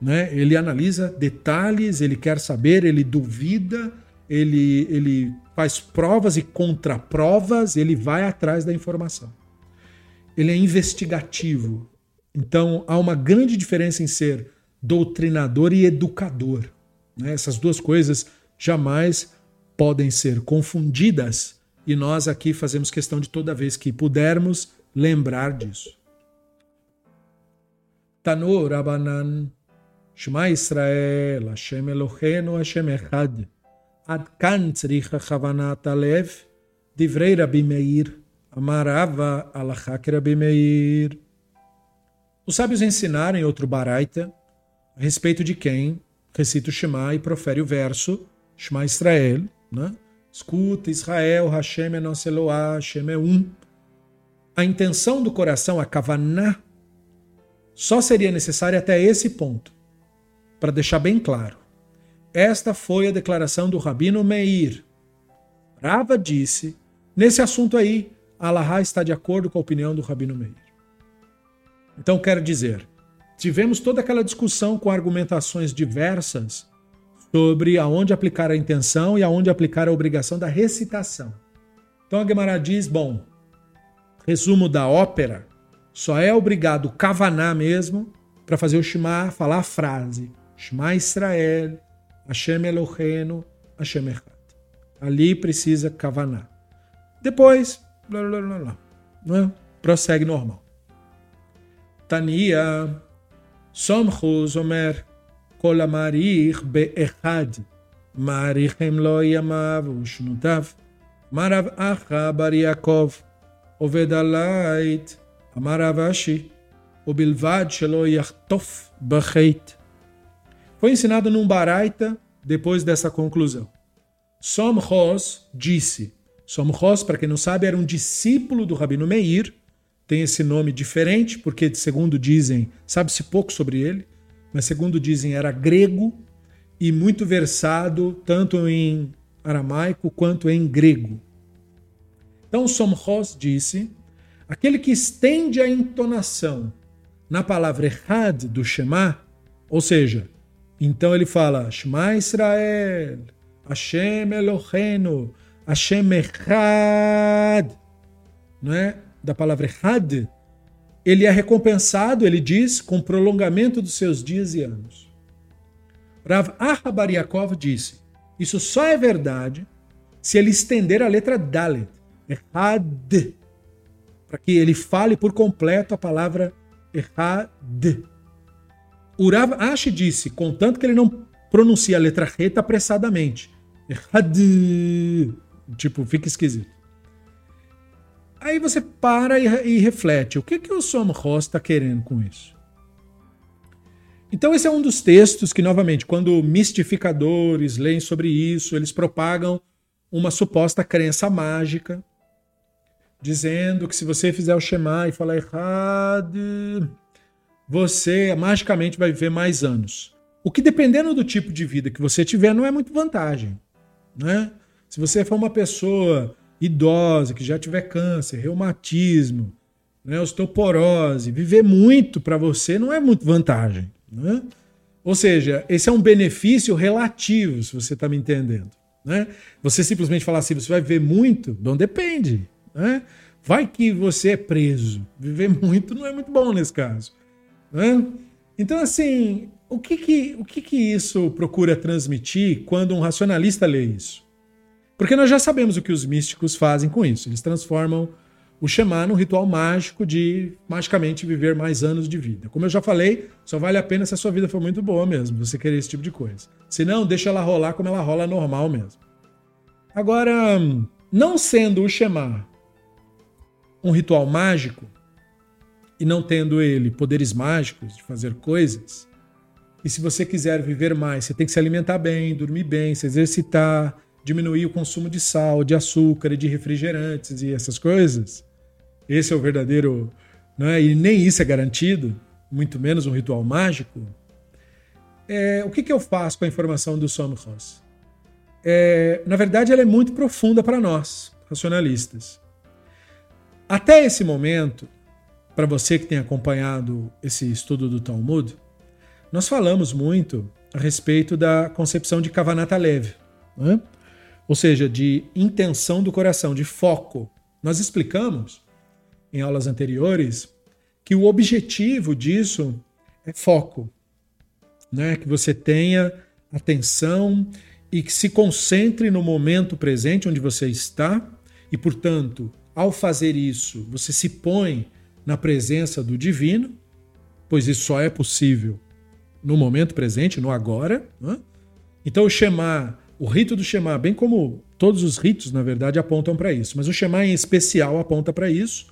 Né? Ele analisa detalhes, ele quer saber, ele duvida, ele, ele faz provas e contraprovas, ele vai atrás da informação. Ele é investigativo, então há uma grande diferença em ser doutrinador e educador. Né? Essas duas coisas jamais podem ser confundidas e nós aqui fazemos questão de toda vez que pudermos lembrar disso. Tanu Rabanan Shema Israel Hashem Eloheinu Hashem Echad Ad kan tzricha chavanat alev Divrei Rabbi Meir Amarava alachak Meir. Os sábios ensinaram em outro baraita a respeito de quem recita o Shema e profere o verso Shema Israel, né? Escuta Israel, Hashem é nosso Eloá, Hashem é um. A intenção do coração, a kavaná, só seria necessária até esse ponto, para deixar bem claro. Esta foi a declaração do Rabino Meir. Rava disse, nesse assunto aí, Allahá está de acordo com a opinião do Rabino Meir. Então, quero dizer, tivemos toda aquela discussão com argumentações diversas sobre aonde aplicar a intenção e aonde aplicar a obrigação da recitação. Então a Gemara diz, bom, resumo da ópera, só é obrigado kavaná mesmo para fazer o Shema, falar a frase Shema Israel, Hashem Eloheinu, Hashem Echad. Ali precisa kavaná. Depois, blá, blá, blá, blá. Não é? prossegue normal. Tania, Somchus Omer, Kol Amarich Be'echad, Marichem Lo Yamav Ushnutav, Marav Acha Bar Yaakov, Oved Alait, Amarav Ashi, Ubilvad Shelo Yachtof Bacheit. Foi ensinado num Baraita depois dessa conclusão. Somchos disse, Somchos, para quem não sabe, era um discípulo do Rabino Meir, tem esse nome diferente, porque, segundo dizem, sabe-se pouco sobre ele, mas, segundo dizem, era grego e muito versado tanto em aramaico quanto em grego. Então, Somchos disse: aquele que estende a entonação na palavra errad do Shema, ou seja, então ele fala Shema Israel, Hashem Elohenu, Hashem Echad, não é? Da palavra Echad, ele é recompensado, ele diz, com prolongamento dos seus dias e anos. Rav Ahabariakov disse: Isso só é verdade se ele estender a letra Dalet, Echad, para que ele fale por completo a palavra Echad. O Rav Ashi disse, contanto que ele não pronuncia a letra reta apressadamente. Echad. Tipo, fica esquisito. Aí você para e, e reflete: o que, que o Somros está querendo com isso? Então, esse é um dos textos que, novamente, quando mistificadores leem sobre isso, eles propagam uma suposta crença mágica, dizendo que se você fizer o Shema e falar errado, você magicamente vai viver mais anos. O que, dependendo do tipo de vida que você tiver, não é muito vantagem. Né? Se você for uma pessoa idosa que já tiver câncer, reumatismo, né, osteoporose, viver muito para você não é muito vantagem. Né? Ou seja, esse é um benefício relativo, se você está me entendendo. Né? Você simplesmente falar assim, você vai viver muito? Não depende. Né? Vai que você é preso. Viver muito não é muito bom nesse caso. Né? Então, assim, o que que, o que que isso procura transmitir quando um racionalista lê isso? Porque nós já sabemos o que os místicos fazem com isso. Eles transformam o Shema num ritual mágico de magicamente viver mais anos de vida. Como eu já falei, só vale a pena se a sua vida for muito boa mesmo, você querer esse tipo de coisa. Se não, deixa ela rolar como ela rola normal mesmo. Agora, não sendo o Shema um ritual mágico, e não tendo ele poderes mágicos de fazer coisas, e se você quiser viver mais, você tem que se alimentar bem, dormir bem, se exercitar, diminuir o consumo de sal, de açúcar e de refrigerantes e essas coisas. Esse é o verdadeiro. Né? E nem isso é garantido, muito menos um ritual mágico. É, o que, que eu faço com a informação do Somros? É, na verdade, ela é muito profunda para nós, racionalistas. Até esse momento, para você que tem acompanhado esse estudo do Talmud, nós falamos muito a respeito da concepção de Kavanata leve. Né? Ou seja, de intenção do coração, de foco. Nós explicamos em aulas anteriores que o objetivo disso é foco, né? Que você tenha atenção e que se concentre no momento presente onde você está e, portanto, ao fazer isso, você se põe na presença do divino, pois isso só é possível no momento presente, no agora. Né? Então, o Shema o rito do Shema, bem como todos os ritos, na verdade, apontam para isso, mas o Shema em especial aponta para isso,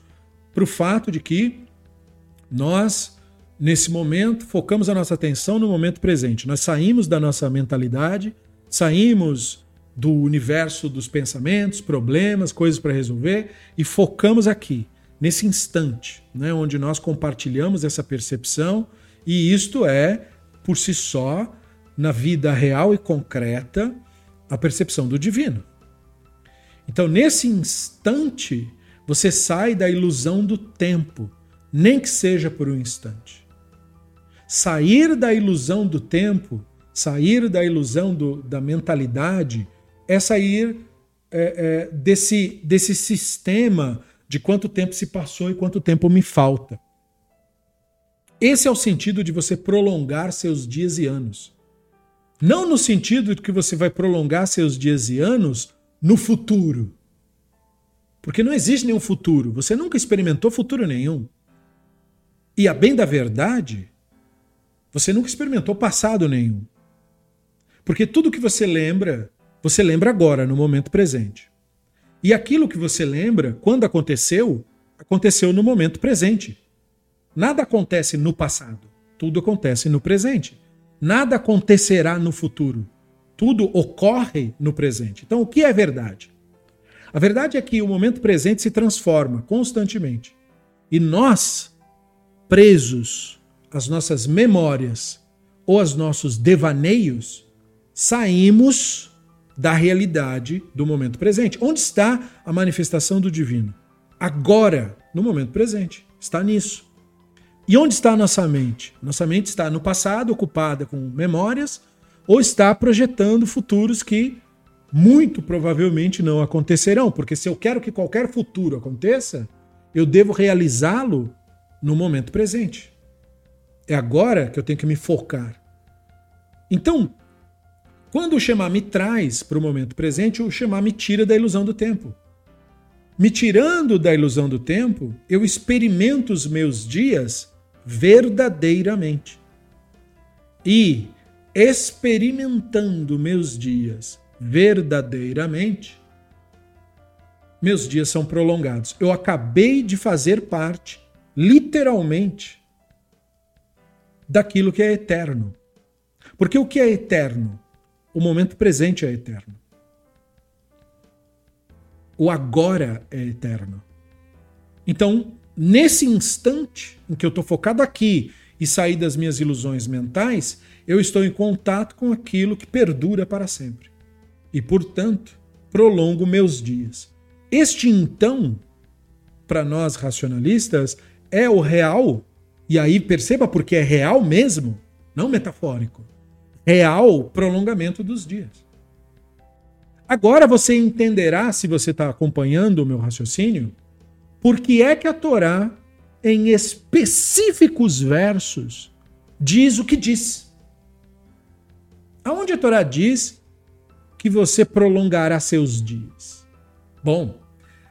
para o fato de que nós, nesse momento, focamos a nossa atenção no momento presente. Nós saímos da nossa mentalidade, saímos do universo dos pensamentos, problemas, coisas para resolver e focamos aqui, nesse instante, né, onde nós compartilhamos essa percepção e isto é, por si só, na vida real e concreta, a percepção do divino. Então, nesse instante, você sai da ilusão do tempo, nem que seja por um instante. Sair da ilusão do tempo, sair da ilusão do, da mentalidade, é sair é, é, desse, desse sistema de quanto tempo se passou e quanto tempo me falta. Esse é o sentido de você prolongar seus dias e anos. Não no sentido de que você vai prolongar seus dias e anos no futuro. Porque não existe nenhum futuro. Você nunca experimentou futuro nenhum. E a bem da verdade, você nunca experimentou passado nenhum. Porque tudo que você lembra, você lembra agora, no momento presente. E aquilo que você lembra, quando aconteceu, aconteceu no momento presente. Nada acontece no passado, tudo acontece no presente. Nada acontecerá no futuro, tudo ocorre no presente. Então, o que é verdade? A verdade é que o momento presente se transforma constantemente. E nós, presos às nossas memórias ou aos nossos devaneios, saímos da realidade do momento presente. Onde está a manifestação do divino? Agora, no momento presente. Está nisso. E onde está a nossa mente? Nossa mente está no passado, ocupada com memórias, ou está projetando futuros que muito provavelmente não acontecerão, porque se eu quero que qualquer futuro aconteça, eu devo realizá-lo no momento presente. É agora que eu tenho que me focar. Então, quando o Shema me traz para o momento presente, o Shema me tira da ilusão do tempo. Me tirando da ilusão do tempo, eu experimento os meus dias verdadeiramente. E experimentando meus dias verdadeiramente, meus dias são prolongados. Eu acabei de fazer parte, literalmente, daquilo que é eterno. Porque o que é eterno? O momento presente é eterno. O agora é eterno. Então, nesse instante em que eu estou focado aqui e sair das minhas ilusões mentais, eu estou em contato com aquilo que perdura para sempre. E, portanto, prolongo meus dias. Este então, para nós racionalistas, é o real, e aí perceba porque é real mesmo, não metafórico. Real prolongamento dos dias. Agora você entenderá, se você está acompanhando o meu raciocínio, por que é que a Torá, em específicos versos, diz o que diz? Aonde a Torá diz que você prolongará seus dias? Bom,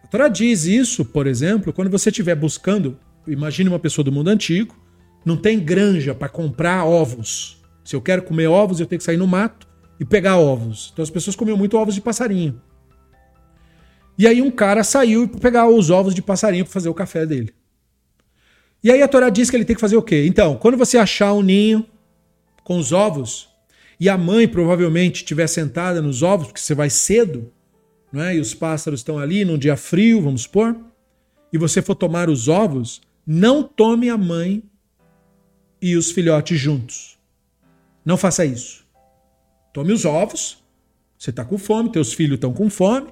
a Torá diz isso, por exemplo, quando você estiver buscando, imagine uma pessoa do mundo antigo, não tem granja para comprar ovos. Se eu quero comer ovos, eu tenho que sair no mato e pegar ovos. Então as pessoas comiam muito ovos de passarinho. E aí um cara saiu para pegar os ovos de passarinho para fazer o café dele. E aí a Torá diz que ele tem que fazer o quê? Então, quando você achar um ninho com os ovos, e a mãe provavelmente estiver sentada nos ovos, porque você vai cedo, não é? e os pássaros estão ali num dia frio, vamos supor, e você for tomar os ovos, não tome a mãe e os filhotes juntos. Não faça isso. Tome os ovos, você está com fome, teus filhos estão com fome,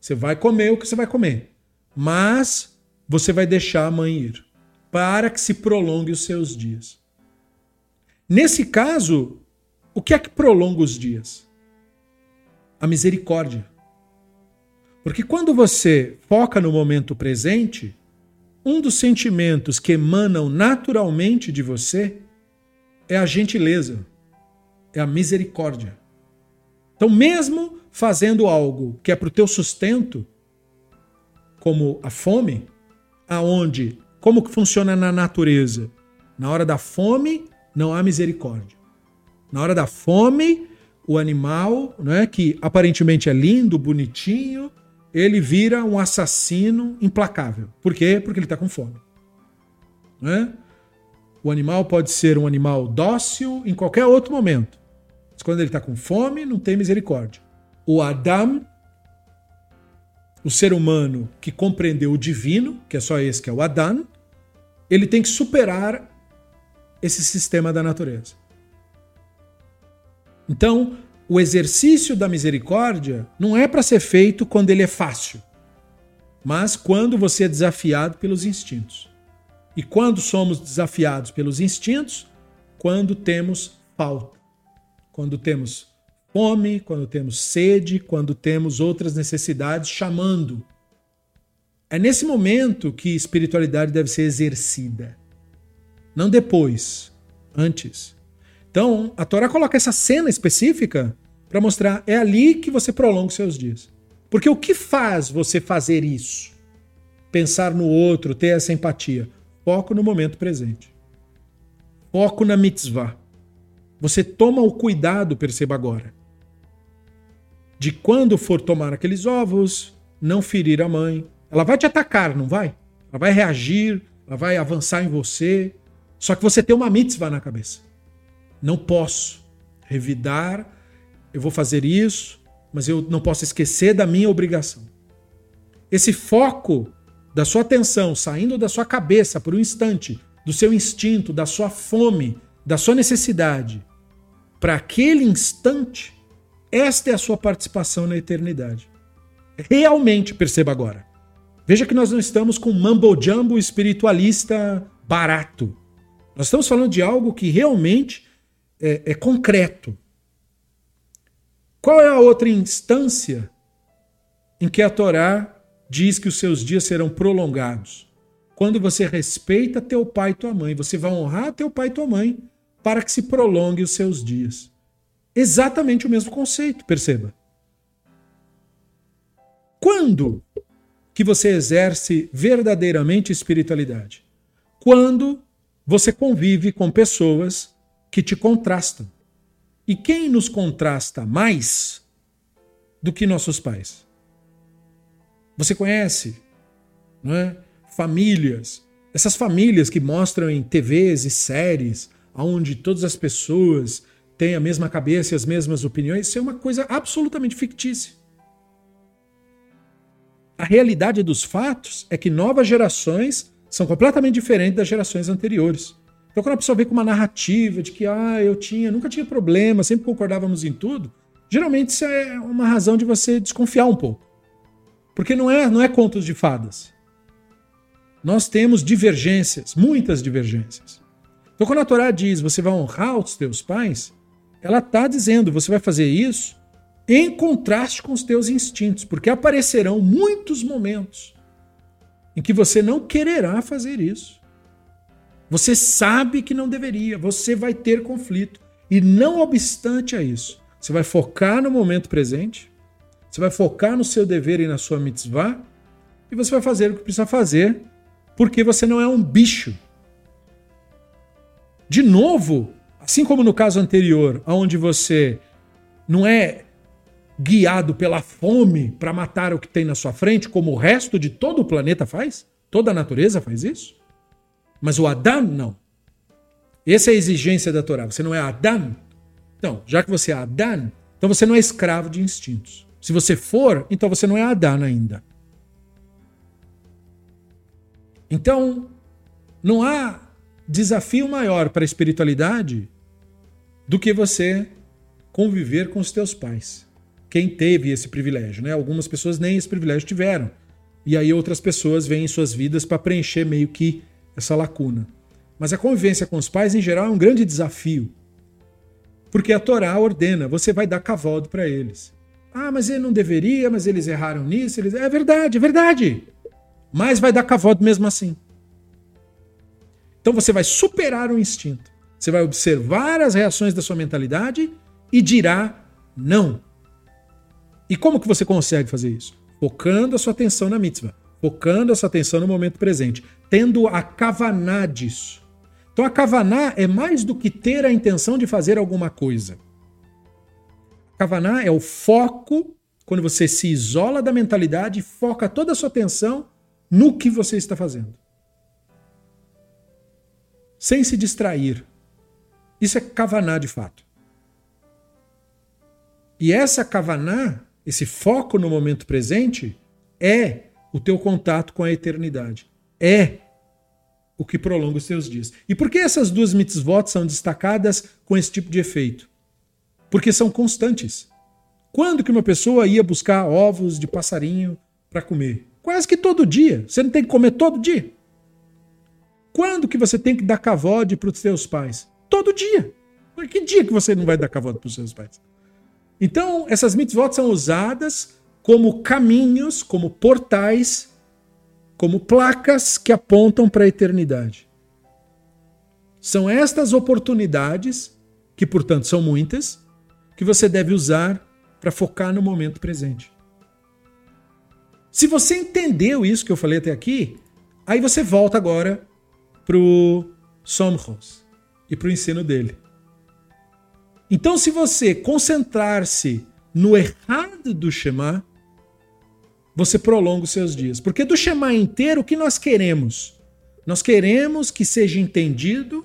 você vai comer o que você vai comer. Mas você vai deixar a mãe ir para que se prolongue os seus dias. Nesse caso, o que é que prolonga os dias? A misericórdia. Porque quando você foca no momento presente, um dos sentimentos que emanam naturalmente de você é a gentileza, é a misericórdia. Então, mesmo fazendo algo que é para o teu sustento, como a fome, aonde como que funciona na natureza? Na hora da fome não há misericórdia. Na hora da fome, o animal, né, que aparentemente é lindo, bonitinho, ele vira um assassino implacável. Por quê? Porque ele está com fome. Né? O animal pode ser um animal dócil em qualquer outro momento. Mas quando ele está com fome, não tem misericórdia. O Adam, o ser humano que compreendeu o divino, que é só esse que é o Adam, ele tem que superar esse sistema da natureza. Então, o exercício da misericórdia não é para ser feito quando ele é fácil, mas quando você é desafiado pelos instintos. E quando somos desafiados pelos instintos? Quando temos falta, quando temos fome, quando temos sede, quando temos outras necessidades chamando. É nesse momento que espiritualidade deve ser exercida. Não depois, antes. Então, a Torá coloca essa cena específica para mostrar é ali que você prolonga os seus dias. Porque o que faz você fazer isso? Pensar no outro, ter essa empatia. Foco no momento presente. Foco na mitzvah. Você toma o cuidado, perceba agora, de quando for tomar aqueles ovos, não ferir a mãe. Ela vai te atacar, não vai? Ela vai reagir, ela vai avançar em você. Só que você tem uma mitzvah na cabeça. Não posso revidar, eu vou fazer isso, mas eu não posso esquecer da minha obrigação. Esse foco da sua atenção saindo da sua cabeça por um instante, do seu instinto, da sua fome, da sua necessidade, para aquele instante, esta é a sua participação na eternidade. Realmente, perceba agora. Veja que nós não estamos com mumbo jumbo espiritualista barato. Nós estamos falando de algo que realmente é, é concreto. Qual é a outra instância em que a Torá diz que os seus dias serão prolongados? Quando você respeita teu pai e tua mãe, você vai honrar teu pai e tua mãe para que se prolongue os seus dias. Exatamente o mesmo conceito, perceba. Quando que você exerce verdadeiramente espiritualidade? Quando você convive com pessoas que te contrastam. E quem nos contrasta mais do que nossos pais? Você conhece, não é? Famílias, essas famílias que mostram em TVs e séries, onde todas as pessoas têm a mesma cabeça e as mesmas opiniões, isso é uma coisa absolutamente fictícia. A realidade dos fatos é que novas gerações são completamente diferentes das gerações anteriores. Então, quando a pessoa vem com uma narrativa de que ah, eu tinha, nunca tinha problema, sempre concordávamos em tudo, geralmente isso é uma razão de você desconfiar um pouco. Porque não é, não é contos de fadas. Nós temos divergências, muitas divergências. Então, quando a Torá diz você vai honrar os teus pais, ela está dizendo você vai fazer isso em contraste com os teus instintos, porque aparecerão muitos momentos em que você não quererá fazer isso. Você sabe que não deveria, você vai ter conflito. E não obstante a isso, você vai focar no momento presente, você vai focar no seu dever e na sua mitzvah, e você vai fazer o que precisa fazer, porque você não é um bicho. De novo, assim como no caso anterior, onde você não é guiado pela fome para matar o que tem na sua frente, como o resto de todo o planeta faz, toda a natureza faz isso. Mas o Adam não. Essa é a exigência da Torá. Você não é Adam. Então, já que você é Adam, então você não é escravo de instintos. Se você for, então você não é Adam ainda. Então, não há desafio maior para a espiritualidade do que você conviver com os teus pais. Quem teve esse privilégio, né? Algumas pessoas nem esse privilégio tiveram. E aí outras pessoas vêm em suas vidas para preencher meio que essa lacuna. Mas a convivência com os pais, em geral, é um grande desafio. Porque a Torá ordena, você vai dar cavalo para eles. Ah, mas ele não deveria, mas eles erraram nisso. Eles... É verdade, é verdade. Mas vai dar cavalo mesmo assim. Então você vai superar o instinto. Você vai observar as reações da sua mentalidade e dirá não. E como que você consegue fazer isso? Focando a sua atenção na mitzvah focando essa atenção no momento presente, tendo a kavaná disso. Então a kavaná é mais do que ter a intenção de fazer alguma coisa. Kavaná é o foco quando você se isola da mentalidade e foca toda a sua atenção no que você está fazendo. Sem se distrair. Isso é Kavaná de fato. E essa Kavaná, esse foco no momento presente, é o teu contato com a eternidade. É o que prolonga os seus dias. E por que essas duas mitzvot são destacadas com esse tipo de efeito? Porque são constantes. Quando que uma pessoa ia buscar ovos de passarinho para comer? Quase que todo dia. Você não tem que comer todo dia? Quando que você tem que dar cavode para os seus pais? Todo dia. Que dia que você não vai dar cavode para os seus pais? Então, essas mitzvot são usadas como caminhos, como portais, como placas que apontam para a eternidade. São estas oportunidades, que portanto são muitas, que você deve usar para focar no momento presente. Se você entendeu isso que eu falei até aqui, aí você volta agora para o Somros e para o ensino dele. Então, se você concentrar-se no errado do Shema, você prolonga os seus dias. Porque do Shema inteiro, o que nós queremos? Nós queremos que seja entendido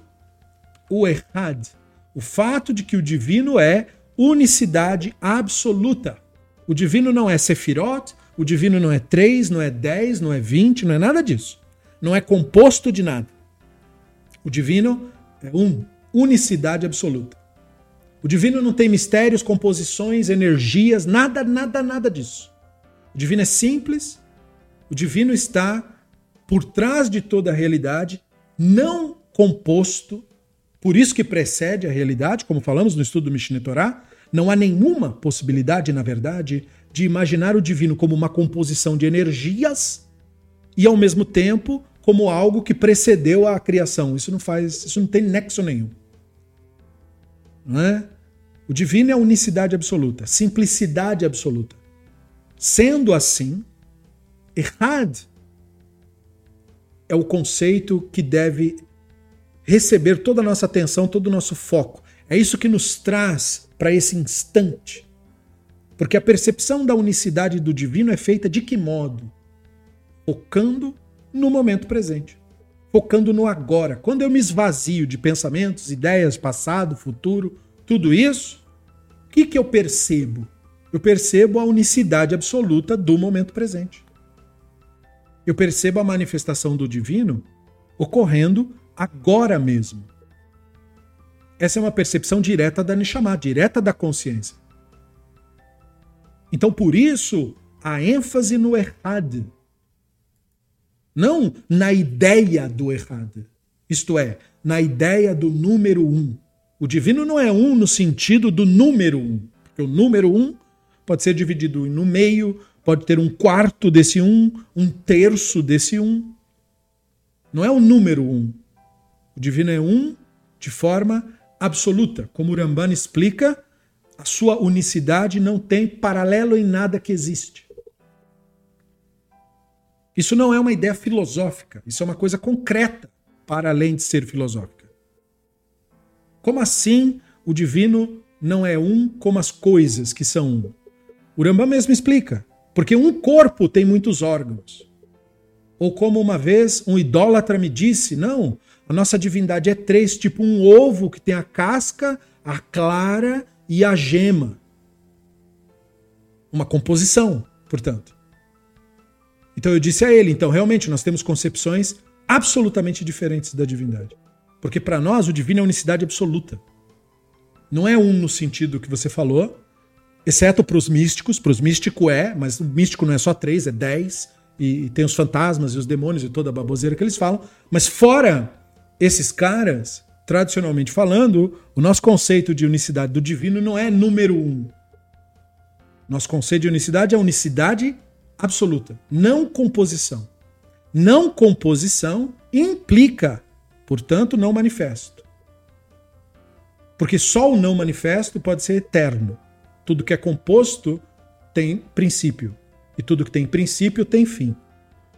o errado, o fato de que o divino é unicidade absoluta. O divino não é Sefirot, o divino não é 3, não é 10, não é 20, não é nada disso. Não é composto de nada. O divino é um, unicidade absoluta. O divino não tem mistérios, composições, energias, nada, nada, nada disso. O divino é simples, o divino está por trás de toda a realidade, não composto, por isso que precede a realidade, como falamos no estudo do Mishneh Torah, não há nenhuma possibilidade, na verdade, de imaginar o divino como uma composição de energias e ao mesmo tempo como algo que precedeu a criação. Isso não faz, isso não tem nexo nenhum. Não é? O divino é unicidade absoluta, simplicidade absoluta. Sendo assim, errad é o conceito que deve receber toda a nossa atenção, todo o nosso foco. É isso que nos traz para esse instante. Porque a percepção da unicidade do divino é feita de que modo? Focando no momento presente. Focando no agora. Quando eu me esvazio de pensamentos, ideias, passado, futuro, tudo isso, o que, que eu percebo? Eu percebo a unicidade absoluta do momento presente. Eu percebo a manifestação do divino ocorrendo agora mesmo. Essa é uma percepção direta da Neshama, direta da consciência. Então, por isso, a ênfase no errado. Não na ideia do errado. Isto é, na ideia do número um. O divino não é um no sentido do número um. Porque o número um pode ser dividido no meio, pode ter um quarto desse um, um terço desse um. Não é o número um. O divino é um de forma absoluta. Como o Rambana explica, a sua unicidade não tem paralelo em nada que existe. Isso não é uma ideia filosófica, isso é uma coisa concreta, para além de ser filosófica. Como assim o divino não é um como as coisas que são um? O Rambam mesmo explica, porque um corpo tem muitos órgãos. Ou como uma vez um idólatra me disse, não, a nossa divindade é três, tipo um ovo que tem a casca, a clara e a gema. Uma composição, portanto. Então eu disse a ele, então realmente nós temos concepções absolutamente diferentes da divindade. Porque para nós o divino é unicidade absoluta. Não é um no sentido que você falou, exceto para os místicos. Para os místicos é, mas o místico não é só três, é dez. E, e tem os fantasmas e os demônios e toda a baboseira que eles falam. Mas fora esses caras, tradicionalmente falando, o nosso conceito de unicidade do divino não é número um. Nosso conceito de unicidade é unicidade absoluta, não composição. Não composição implica, portanto, não manifesto. Porque só o não manifesto pode ser eterno. Tudo que é composto tem princípio. E tudo que tem princípio tem fim.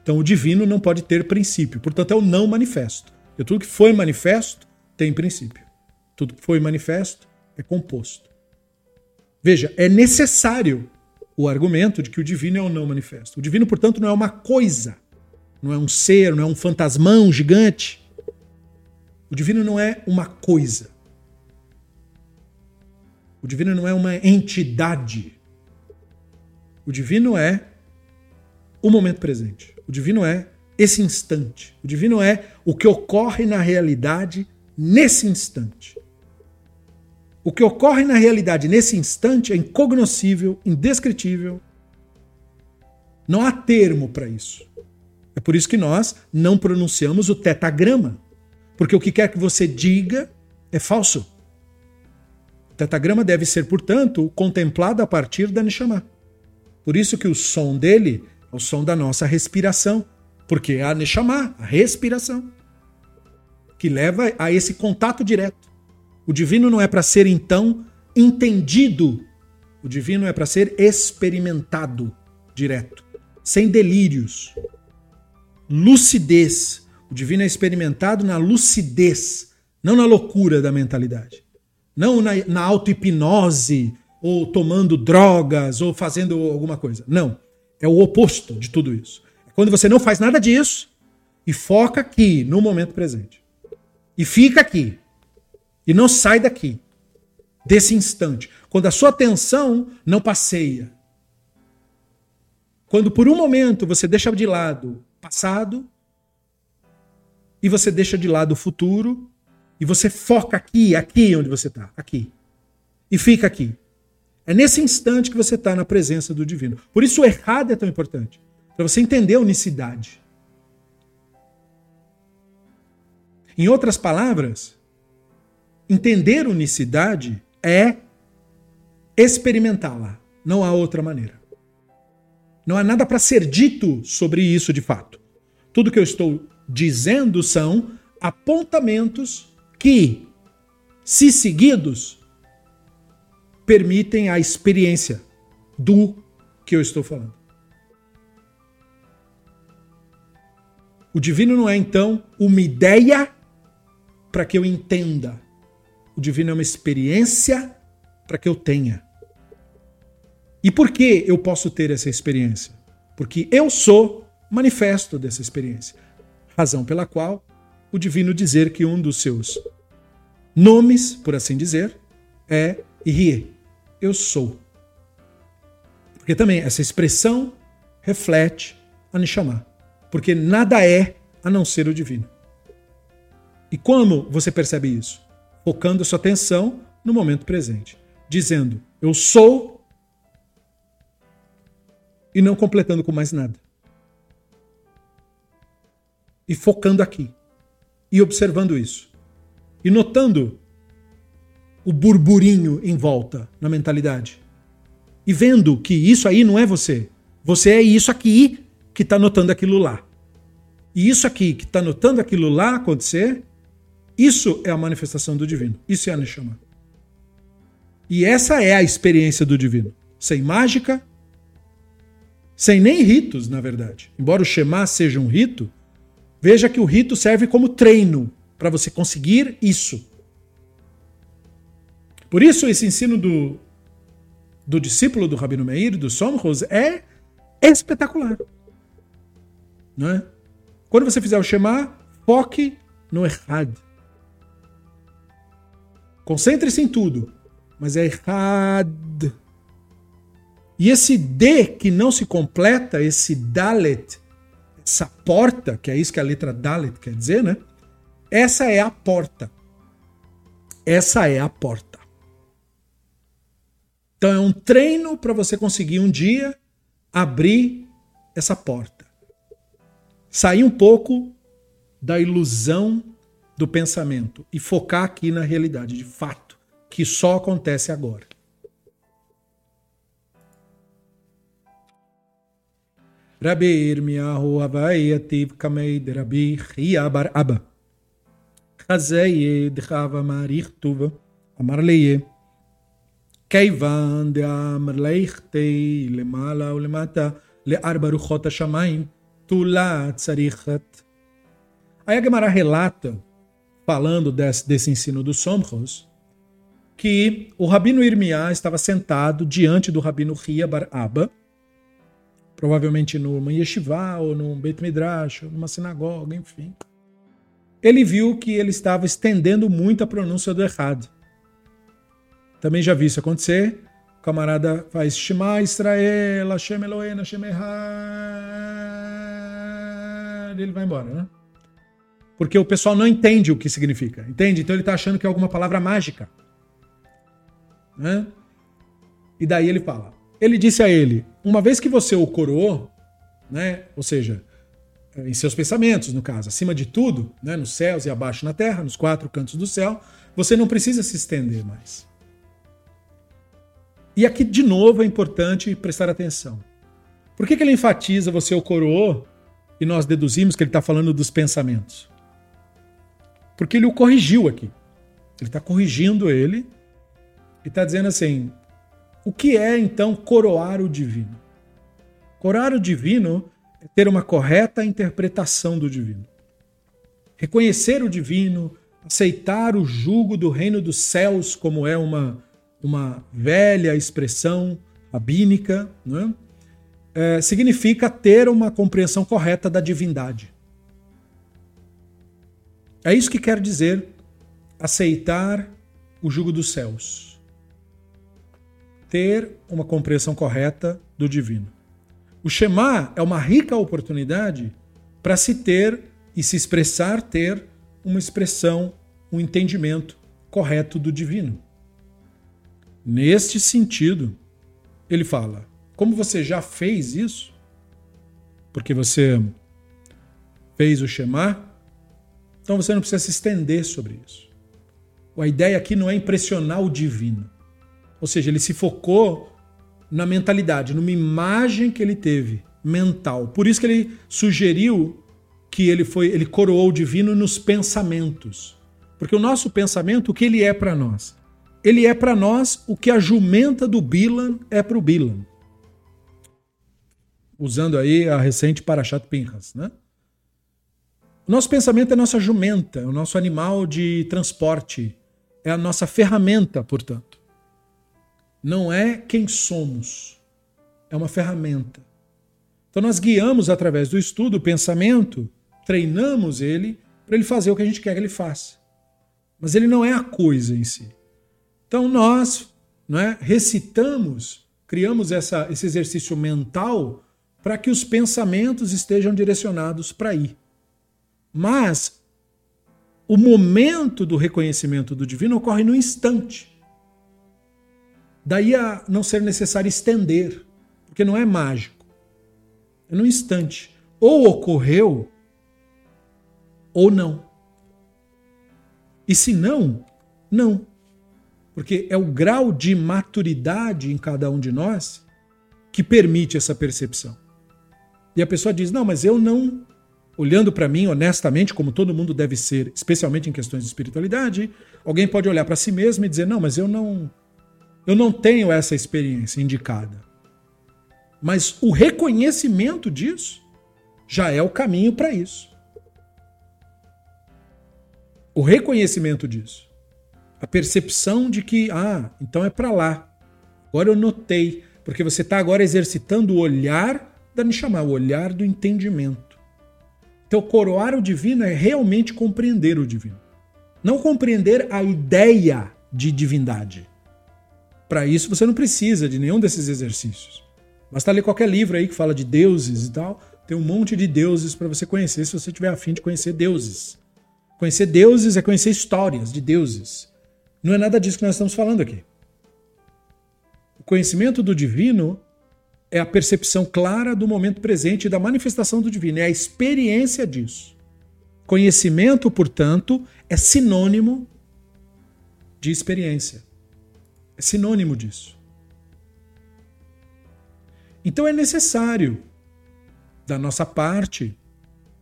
Então o divino não pode ter princípio, portanto é o não manifesto. E tudo que foi manifesto tem princípio. Tudo que foi manifesto é composto. Veja, é necessário o argumento de que o divino é o não manifesto. O divino, portanto, não é uma coisa, não é um ser, não é um fantasmão gigante. O divino não é uma coisa. O divino não é uma entidade. O divino é o momento presente. O divino é esse instante. O divino é o que ocorre na realidade nesse instante. O que ocorre na realidade nesse instante é incognoscível, indescritível. Não há termo para isso. É por isso que nós não pronunciamos o tetagrama. Porque o que quer que você diga é falso. O tetagrama deve ser, portanto, contemplado a partir da Neshama. Por isso que o som dele é o som da nossa respiração. Porque é a Neshama, a respiração, que leva a esse contato direto. O divino não é para ser, então, entendido. O divino é para ser experimentado direto, sem delírios. Lucidez. O divino é experimentado na lucidez, não na loucura da mentalidade. Não na, na auto-hipnose, ou tomando drogas, ou fazendo alguma coisa. Não. É o oposto de tudo isso. É quando você não faz nada disso e foca aqui, no momento presente. E fica aqui. E não sai daqui. Desse instante. Quando a sua atenção não passeia. Quando por um momento você deixa de lado o passado e você deixa de lado o futuro e você foca aqui, aqui onde você está, aqui. E fica aqui. É nesse instante que você está na presença do divino. Por isso o errado é tão importante. Para você entender a unicidade. Em outras palavras, entender unicidade é experimentá-la. Não há outra maneira. Não há nada para ser dito sobre isso de fato. Tudo que eu estou dizendo são apontamentos que, se seguidos, permitem a experiência do que eu estou falando. O divino não é, então, uma ideia para que eu entenda. O divino é uma experiência para que eu tenha. E por que eu posso ter essa experiência? Porque eu sou manifesto dessa experiência. Razão pela qual o divino dizer que um dos seus nomes, por assim dizer, é Rie, eu sou. Porque também essa expressão reflete a Neshama. Porque nada é a não ser o divino. E como você percebe isso? Focando sua atenção no momento presente. Dizendo, eu sou, e não completando com mais nada. E focando aqui. E observando isso. E notando o burburinho em volta na mentalidade. E vendo que isso aí não é você. Você é isso aqui que está notando aquilo lá. E isso aqui que está notando aquilo lá acontecer, isso é a manifestação do divino. Isso é a Neshama. E essa é a experiência do divino. Sem mágica, sem nem ritos, na verdade. Embora o Shema seja um rito, veja que o rito serve como treino para você conseguir isso. Por isso, esse ensino do, do discípulo do Rabino Meir, do Somros, é espetacular. Não é? Quando você fizer o Shema, foque no Errad. Concentre-se em tudo, mas é Errad. E esse D que não se completa, esse Dalet, essa porta, que é isso que a letra Dalet quer dizer, né? Essa é a porta. Essa é a porta. Então é um treino para você conseguir um dia abrir essa porta. Sair um pouco da ilusão do pensamento e focar aqui na realidade de fato, que só acontece agora. Rabir miahu avayativ kameid rabi hiabar abba. Hazeye dechava marichtuva amarleye. Keivan de amarleichtei lemala ulemata learba ruchot hashamayim tula tzarichat. Aí a Gemara relata falando desse, desse ensino dos Somchos, que o rabino Irmiá estava sentado diante do rabino Ria Bar Abba, provavelmente numa yeshiva ou num Beit Midrash, ou numa sinagoga, enfim. Ele viu que ele estava estendendo muito a pronúncia do errado. Também já vi isso acontecer. O camarada faz Shema Israel, Hashem Elohim, Hashem. Ele vai embora, né? Porque o pessoal não entende o que significa, entende? Então ele está achando que é alguma palavra mágica. Né? E daí ele fala. Ele disse a ele: uma vez que você o coroou, né? Ou seja, em seus pensamentos, no caso, acima de tudo, né? nos céus e abaixo na terra, nos quatro cantos do céu, você não precisa se estender mais. E aqui, de novo, é importante prestar atenção. Por que, que ele enfatiza você o coroou e nós deduzimos que ele está falando dos pensamentos? Porque ele o corrigiu aqui. Ele está corrigindo ele e está dizendo assim: o que é então coroar o divino? Coroar o divino é ter uma correta interpretação do divino. Reconhecer o divino, aceitar o jugo do reino dos céus como é uma uma velha expressão rabínica, né? é, significa ter uma compreensão correta da divindade. É isso que quer dizer aceitar o jugo dos céus. Ter uma compreensão correta do divino. O Shema é uma rica oportunidade para se ter e se expressar ter uma expressão, um entendimento correto do divino. Neste sentido, ele fala: como você já fez isso, porque você fez o Shema, então você não precisa se estender sobre isso. A ideia aqui não é impressionar o divino. Ou seja, ele se focou na mentalidade, numa imagem que ele teve mental. Por isso que ele sugeriu que ele foi, ele coroou o divino nos pensamentos. Porque o nosso pensamento, o que ele é para nós? ele é para nós o que a jumenta do Bilan é para o Bilan. Usando aí a recente Parashat Pinhas, né? O nosso pensamento é a nossa jumenta, o nosso animal de transporte, é a nossa ferramenta, portanto. Não é quem somos, é uma ferramenta. Então nós guiamos através do estudo o pensamento, treinamos ele para ele fazer o que a gente quer que ele faça. Mas ele não é a coisa em si. Então nós não é, recitamos, criamos essa, esse exercício mental para que os pensamentos estejam direcionados para aí. Mas o momento do reconhecimento do divino ocorre no instante. Daí a não ser necessário estender, porque não é mágico. É no instante. Ou ocorreu, ou não. E se não, não. Porque é o grau de maturidade em cada um de nós que permite essa percepção. E a pessoa diz: não, mas eu não. Olhando para mim honestamente, como todo mundo deve ser, especialmente em questões de espiritualidade, alguém pode olhar para si mesmo e dizer: não, mas eu não. Eu não tenho essa experiência indicada. Mas o reconhecimento disso já é o caminho para isso. O reconhecimento disso a percepção de que, ah, então é para lá. Agora eu notei, porque você está agora exercitando o olhar da Nishama, o olhar do entendimento. Então, coroar o divino é realmente compreender o divino. Não compreender a ideia de divindade. Para isso, você não precisa de nenhum desses exercícios. Basta ler qualquer livro aí que fala de deuses e tal. Tem um monte de deuses para você conhecer se você tiver afim de conhecer deuses. Conhecer deuses é conhecer histórias de deuses. Não é nada disso que nós estamos falando aqui. O conhecimento do divino é a percepção clara do momento presente e da manifestação do divino, é a experiência disso. Conhecimento, portanto, é sinônimo de experiência. É sinônimo disso. Então é necessário, da nossa parte,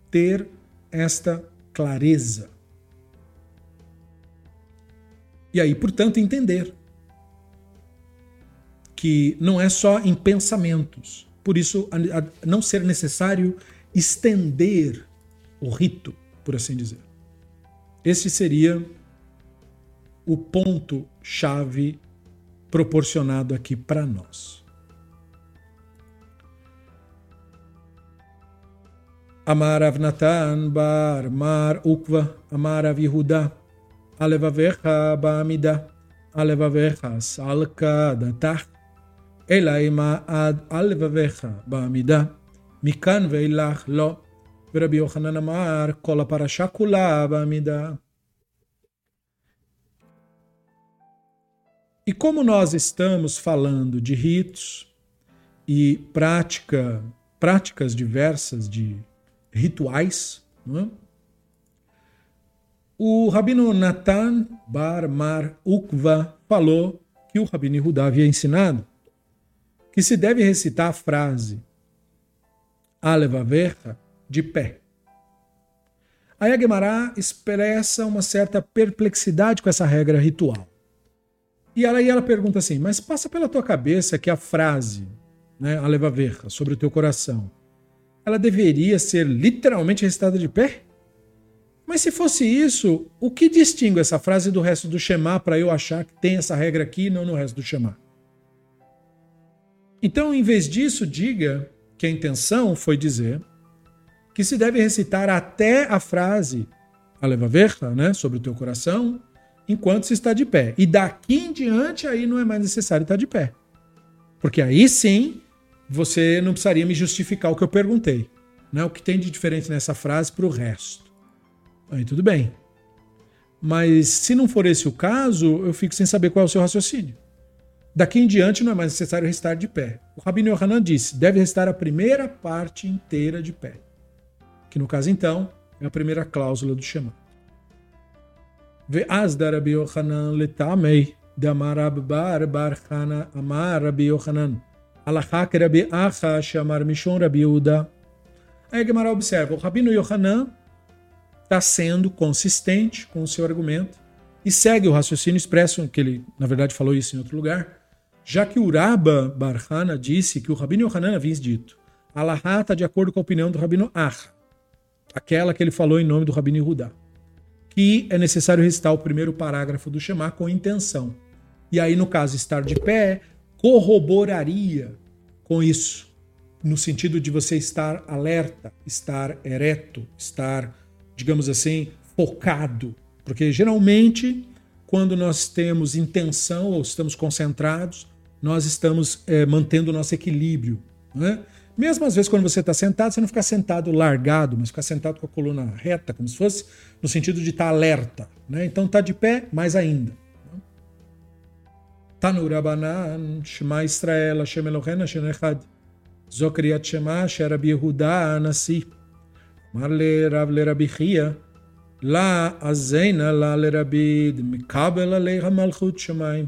ter esta clareza. E aí, portanto, entender que não é só em pensamentos. Por isso, a, a não ser necessário estender o rito, por assim dizer. Este seria o ponto-chave proporcionado aqui para nós. Amar Avnatan bar Mar Ukva Amar Avihuda Alevavecha Ba'amida Alevavecha Salka Datach Elaima Ad Alevavecha Ba'amida Mikan Veilach Lo ורבי יוחנן אמר, כל הפרשה כולה בעמידה. E como nós estamos falando de ritos e prática, práticas diversas de rituais, é? o Rabino Natan Bar Mar Ukva falou que o Rabino Yehuda havia ensinado que se deve recitar a frase Alevaverra de pé. Aí a Guemará expressa uma certa perplexidade com essa regra ritual. E aí ela pergunta assim: Mas passa pela tua cabeça que a frase, né, a leva verra, sobre o teu coração, ela deveria ser literalmente recitada de pé? Mas se fosse isso, o que distingue essa frase do resto do Shema para eu achar que tem essa regra aqui e não no resto do Shema? Então, em vez disso, diga que a intenção foi dizer que se deve recitar até a frase Aleva Verra, né, sobre o teu coração, enquanto se está de pé. E daqui em diante aí não é mais necessário estar de pé. Porque aí sim você não precisaria me justificar o que eu perguntei. Né? O que tem de diferente nessa frase para o resto. Aí tudo bem. Mas se não for esse o caso, eu fico sem saber qual é o seu raciocínio. Daqui em diante não é mais necessário restar de pé. O Rabino Yohanan disse, deve restar a primeira parte inteira de pé que no caso então é a primeira cláusula do Shema. Da Rabbi Yochanan letamei de amar Bar Bar Hana amar Rabbi Yochanan alachak Rabbi Acha chamar Mishon Rabbi Yehuda. Aí Gemara observa, o Rabino Yohanan está sendo consistente com o seu argumento e segue o raciocínio expresso, que ele, na verdade, falou isso em outro lugar, já que Uraba Barhana disse que o Rabino Yohanan havia dito, Alahá está de acordo com a opinião do Rabino Acha aquela que ele falou em nome do Rabino Yehudá, que é necessário recitar o primeiro parágrafo do Shema com intenção. E aí, no caso, estar de pé corroboraria com isso, no sentido de você estar alerta, estar ereto, estar, digamos assim, focado. Porque geralmente, quando nós temos intenção ou estamos concentrados, nós estamos é, mantendo o nosso equilíbrio. Né? Mesmo às vezes quando você está sentado, você não fica sentado largado, mas fica sentado com a coluna reta, como se fosse no sentido de estar tá alerta. Né? Então está de pé, mais ainda. Tanur Abanan, Shema Israel, Hashem Eloheinu, Hashem Echad. Zokriat Shema, Sherabi Yehuda, Anasi. Marle Rav Lerabi Chia. La Azeina, La Lerabid, Mikabel Aleha Malchut Shemaim.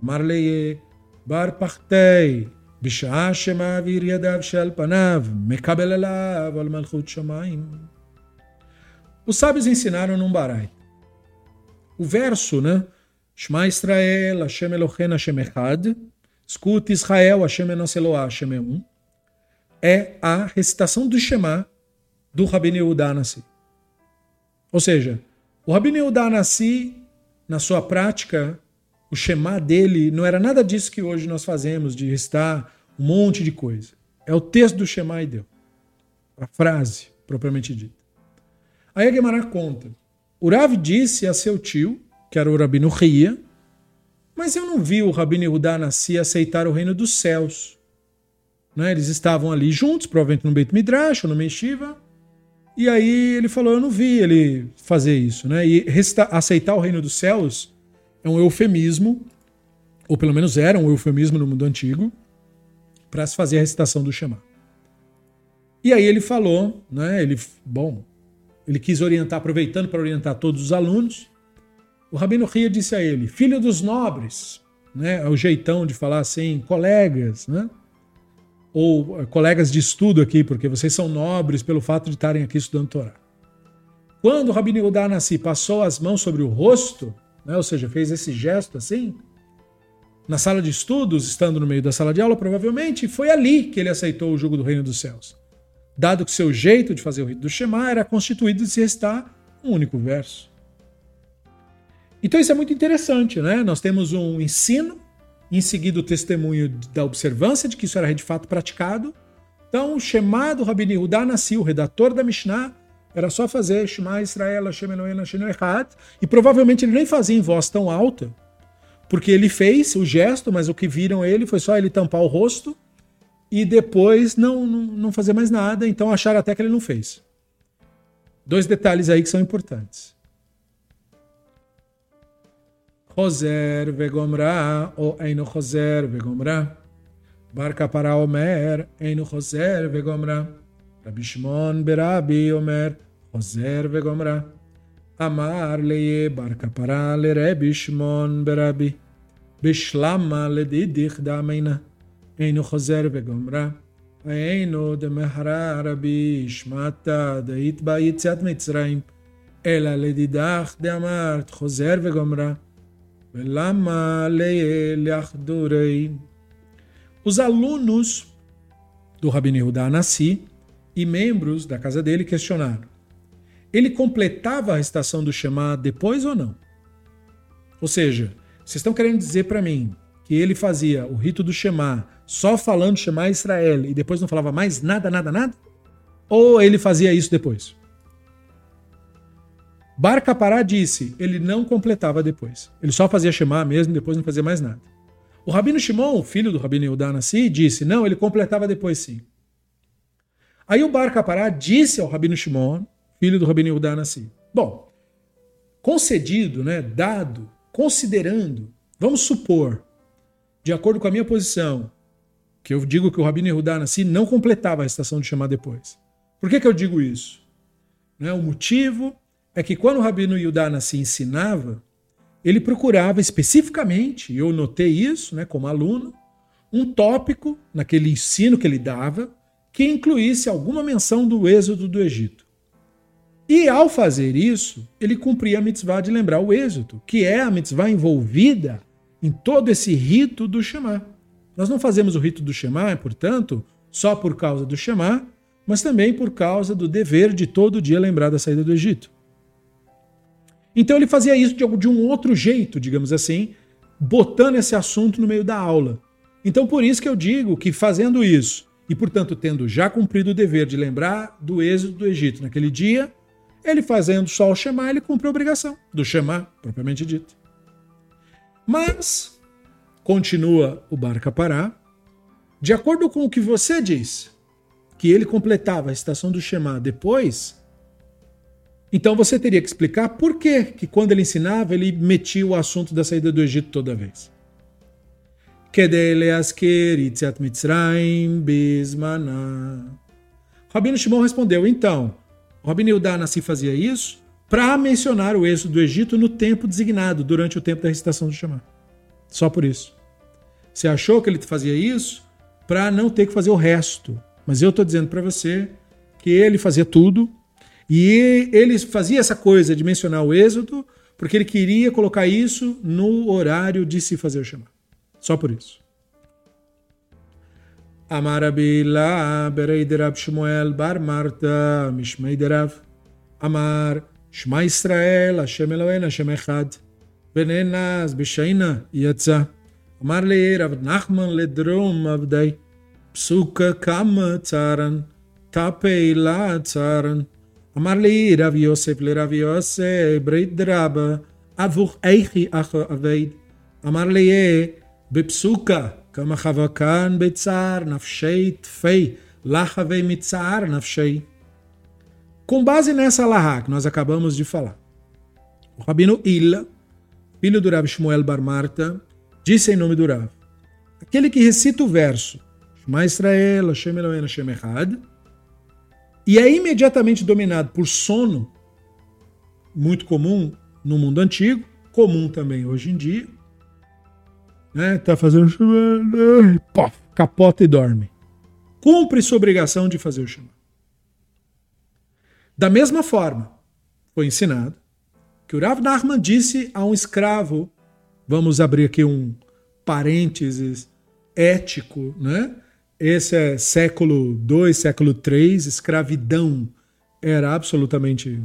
Marle Bar Pachtei. בשעה שמעביר ידיו שעל פניו, מקבל עליו על מלכות שמיים. Os sábios ensinaram num barai. O verso, né? Shema Israel, Hashem Elohen, Hashem Echad. Escute Israel, Hashem Enos Eloah, Hashem é um. É a recitação do Shema do Rabbi Yehuda Nassi. Ou seja, o Rabbi Yehuda Nassi, na sua prática, o Shema dele não era nada disso que hoje nós fazemos, de recitar um monte de coisa. É o texto do Shema e deu. A frase, propriamente dita. Aí a Gemara conta. O Rav disse a seu tio, que era o Rabino Ria, mas eu não vi o Rabino Yehudá Nassi aceitar o reino dos céus. Né? Eles estavam ali juntos, provavelmente no Beit Midrash ou no Meshiva, e aí ele falou: Eu não vi ele fazer isso. Né? E aceitar o reino dos céus é um eufemismo, ou pelo menos era um eufemismo no mundo antigo, para se fazer a recitação do Shema. E aí ele falou, né? Ele, bom, ele quis orientar, aproveitando para orientar todos os alunos. O Rabino Ria disse a ele: Filho dos nobres, né? É o jeitão de falar assim, colegas, né? Ou eh, colegas de estudo aqui, porque vocês são nobres pelo fato de estarem aqui estudando Torá. Quando o Rabino Yehuda Nassi passou as mãos sobre o rosto, né, ou seja, fez esse gesto assim, na sala de estudos, estando no meio da sala de aula, provavelmente, foi ali que ele aceitou o jugo do reino dos céus. Dado que seu jeito de fazer o rito do Shema era constituído de se restar um único verso. Então isso é muito interessante, né? Nós temos um ensino, em seguida o testemunho da observância de que isso era de fato praticado. Então, o Shema do Rabbi Yehuda nasceu, o redator da Mishnah, era só fazer Shema Israel, Hashem Elohim, Hashem Echad, e provavelmente ele nem fazia em voz tão alta, porque ele fez o gesto, mas o que viram ele foi só ele tampar o rosto e depois não, não, não fazer mais nada, então acharam até que ele não fez. Dois detalhes aí que são importantes. Roser vegomra ou eino Roser vegomra. Barca para Omer eino Roser vegomra. רבי שמעון ברבי אומר, חוזר וגומרה. אמר ליה בר כפרה לרבי שמעון ברבי, בשלמה לדידיך דמינה. אינו חוזר וגומרה. היינו דמהרה רבי שמעת דהית בה יציאת מצרים, אלא לדידך דאמרת חוזר וגומרה. ולמה לילך דורי? Os alunos do Rabino Yehuda Anassi e membros da casa dele questionaram: ele completava a recitação do Shema depois ou não? Ou seja, vocês estão querendo dizer para mim que ele fazia o rito do Shema só falando Shema Israel e depois não falava mais nada, nada, nada? Ou ele fazia isso depois? Bar Kapará disse, ele não completava depois. Ele só fazia Shema mesmo, depois não fazia mais nada. O Rabino Shimon, filho do Rabino Yehuda Nassi, disse, não, ele completava depois sim. Aí o Bar Kapará disse ao Rabino Shimon, filho do Rabino Yehuda Nassi, bom, concedido, né, dado, considerando, vamos supor, de acordo com a minha posição, que eu digo que o Rabino Yehudá Nassi não completava a estação de chamar depois. Por que, que eu digo isso? Né? O motivo é que quando o Rabino Yehudá Nassi ensinava, ele procurava especificamente, e eu notei isso né, como aluno, um tópico naquele ensino que ele dava que incluísse alguma menção do êxodo do Egito. E ao fazer isso, ele cumpria a mitzvah de lembrar o êxodo, que é a mitzvah envolvida em todo esse rito do Shema. Nós não fazemos o rito do Shema, portanto, só por causa do Shema, mas também por causa do dever de todo dia lembrar da saída do Egito. Então ele fazia isso de um outro jeito, digamos assim, botando esse assunto no meio da aula. Então por isso que eu digo que fazendo isso, e portanto tendo já cumprido o dever de lembrar do êxodo do Egito naquele dia, ele fazendo só o Shema, ele cumpre a obrigação do Shema, propriamente dito. Mas continua o Barca Pará, de acordo com o que você diz, que ele completava a estação do Shema depois, então você teria que explicar por que, que quando ele ensinava, ele metia o assunto da saída do Egito toda vez. Rabino Shimon respondeu, então, Rabino Yudá Nassi fazia isso para mencionar o êxodo do Egito no tempo designado, durante o tempo da recitação do Shema. Só por isso. Você achou que ele fazia isso para não ter que fazer o resto. Mas eu estou dizendo para você que ele fazia tudo e ele fazia essa coisa de mencionar o Êxodo porque ele queria colocar isso no horário de se fazer o Shema. Só por isso. Amar Abila Bereiderab Shmuel Bar Marta Mishmeiderav Amar Shema Israel Hashem Elohen Hashem Echad ונאנס בשינה יצא. אמר לי רב נחמן לדרום עבדי, פסוקה כמה צרן, לה צרן. אמר לי רב יוסף לרב יוסף, ברית דרבה, אבוך איכי אחו אבד. אמר לי בפסוקה, כמה חבקן בצער נפשי תפי, לחווה מצער נפשי. Com base nessa lahá que nós acabamos de falar, o Rabino Ila filho do Rav Shmuel Bar Marta, disse em nome do Rav, aquele que recita o verso Shema Israel, Hashem Elohim, Hashem Echad, e é imediatamente dominado por sono, muito comum no mundo antigo, comum também hoje em dia, né? Tá fazendo Pof, capota e dorme. Cumpre sua obrigação de fazer o Shema. Da mesma forma, foi ensinado que o Rav disse a um escravo, vamos abrir aqui um parênteses ético, né? Esse é século 2, século 3, escravidão era absolutamente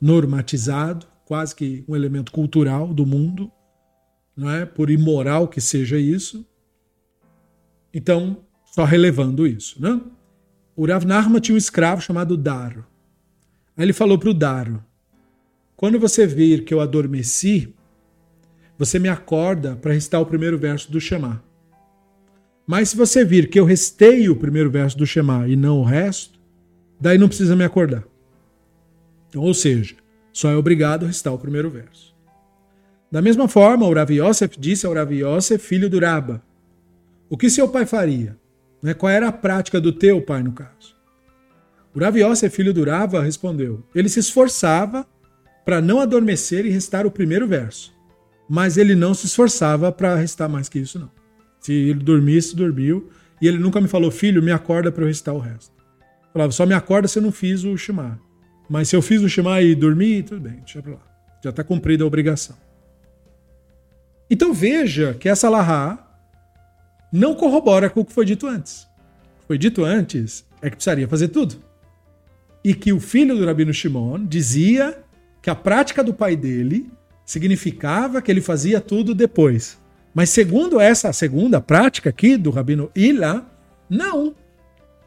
normatizado, quase que um elemento cultural do mundo, não é? Por imoral que seja isso. Então, só relevando isso, né? O Rav Narma tinha um escravo chamado Daro. Aí ele falou para o Daro: Quando você vir que eu adormeci, você me acorda para recitar o primeiro verso do Shema. Mas se você vir que eu restei o primeiro verso do Shema e não o resto, daí não precisa me acordar. Então, ou seja, só é obrigado a recitar o primeiro verso. Da mesma forma, o Rav Yosef disse ao Rav Yosef, filho do Raba, o que seu pai faria? Né? Qual era a prática do teu pai, no caso? O Rav Yosef, filho do Rava, respondeu, ele se esforçava para não adormecer e recitar o primeiro verso, mas ele não se esforçava para recitar mais que isso, não. Se ele dormisse, dormiu, e ele nunca me falou, filho, me acorda para eu recitar o resto. falava, só me acorda se eu não fiz o Shema. Mas se eu fiz o Shema e dormi, tudo bem, deixa pra lá. Já está cumprida a obrigação. Então veja que essa lahá não corrobora com o que foi dito antes. O que foi dito antes é que precisaria fazer tudo. E que o filho do Rabino Shimon dizia que a prática do pai dele significava que ele fazia tudo depois. Mas segundo essa segunda prática aqui do Rabino Ila, não.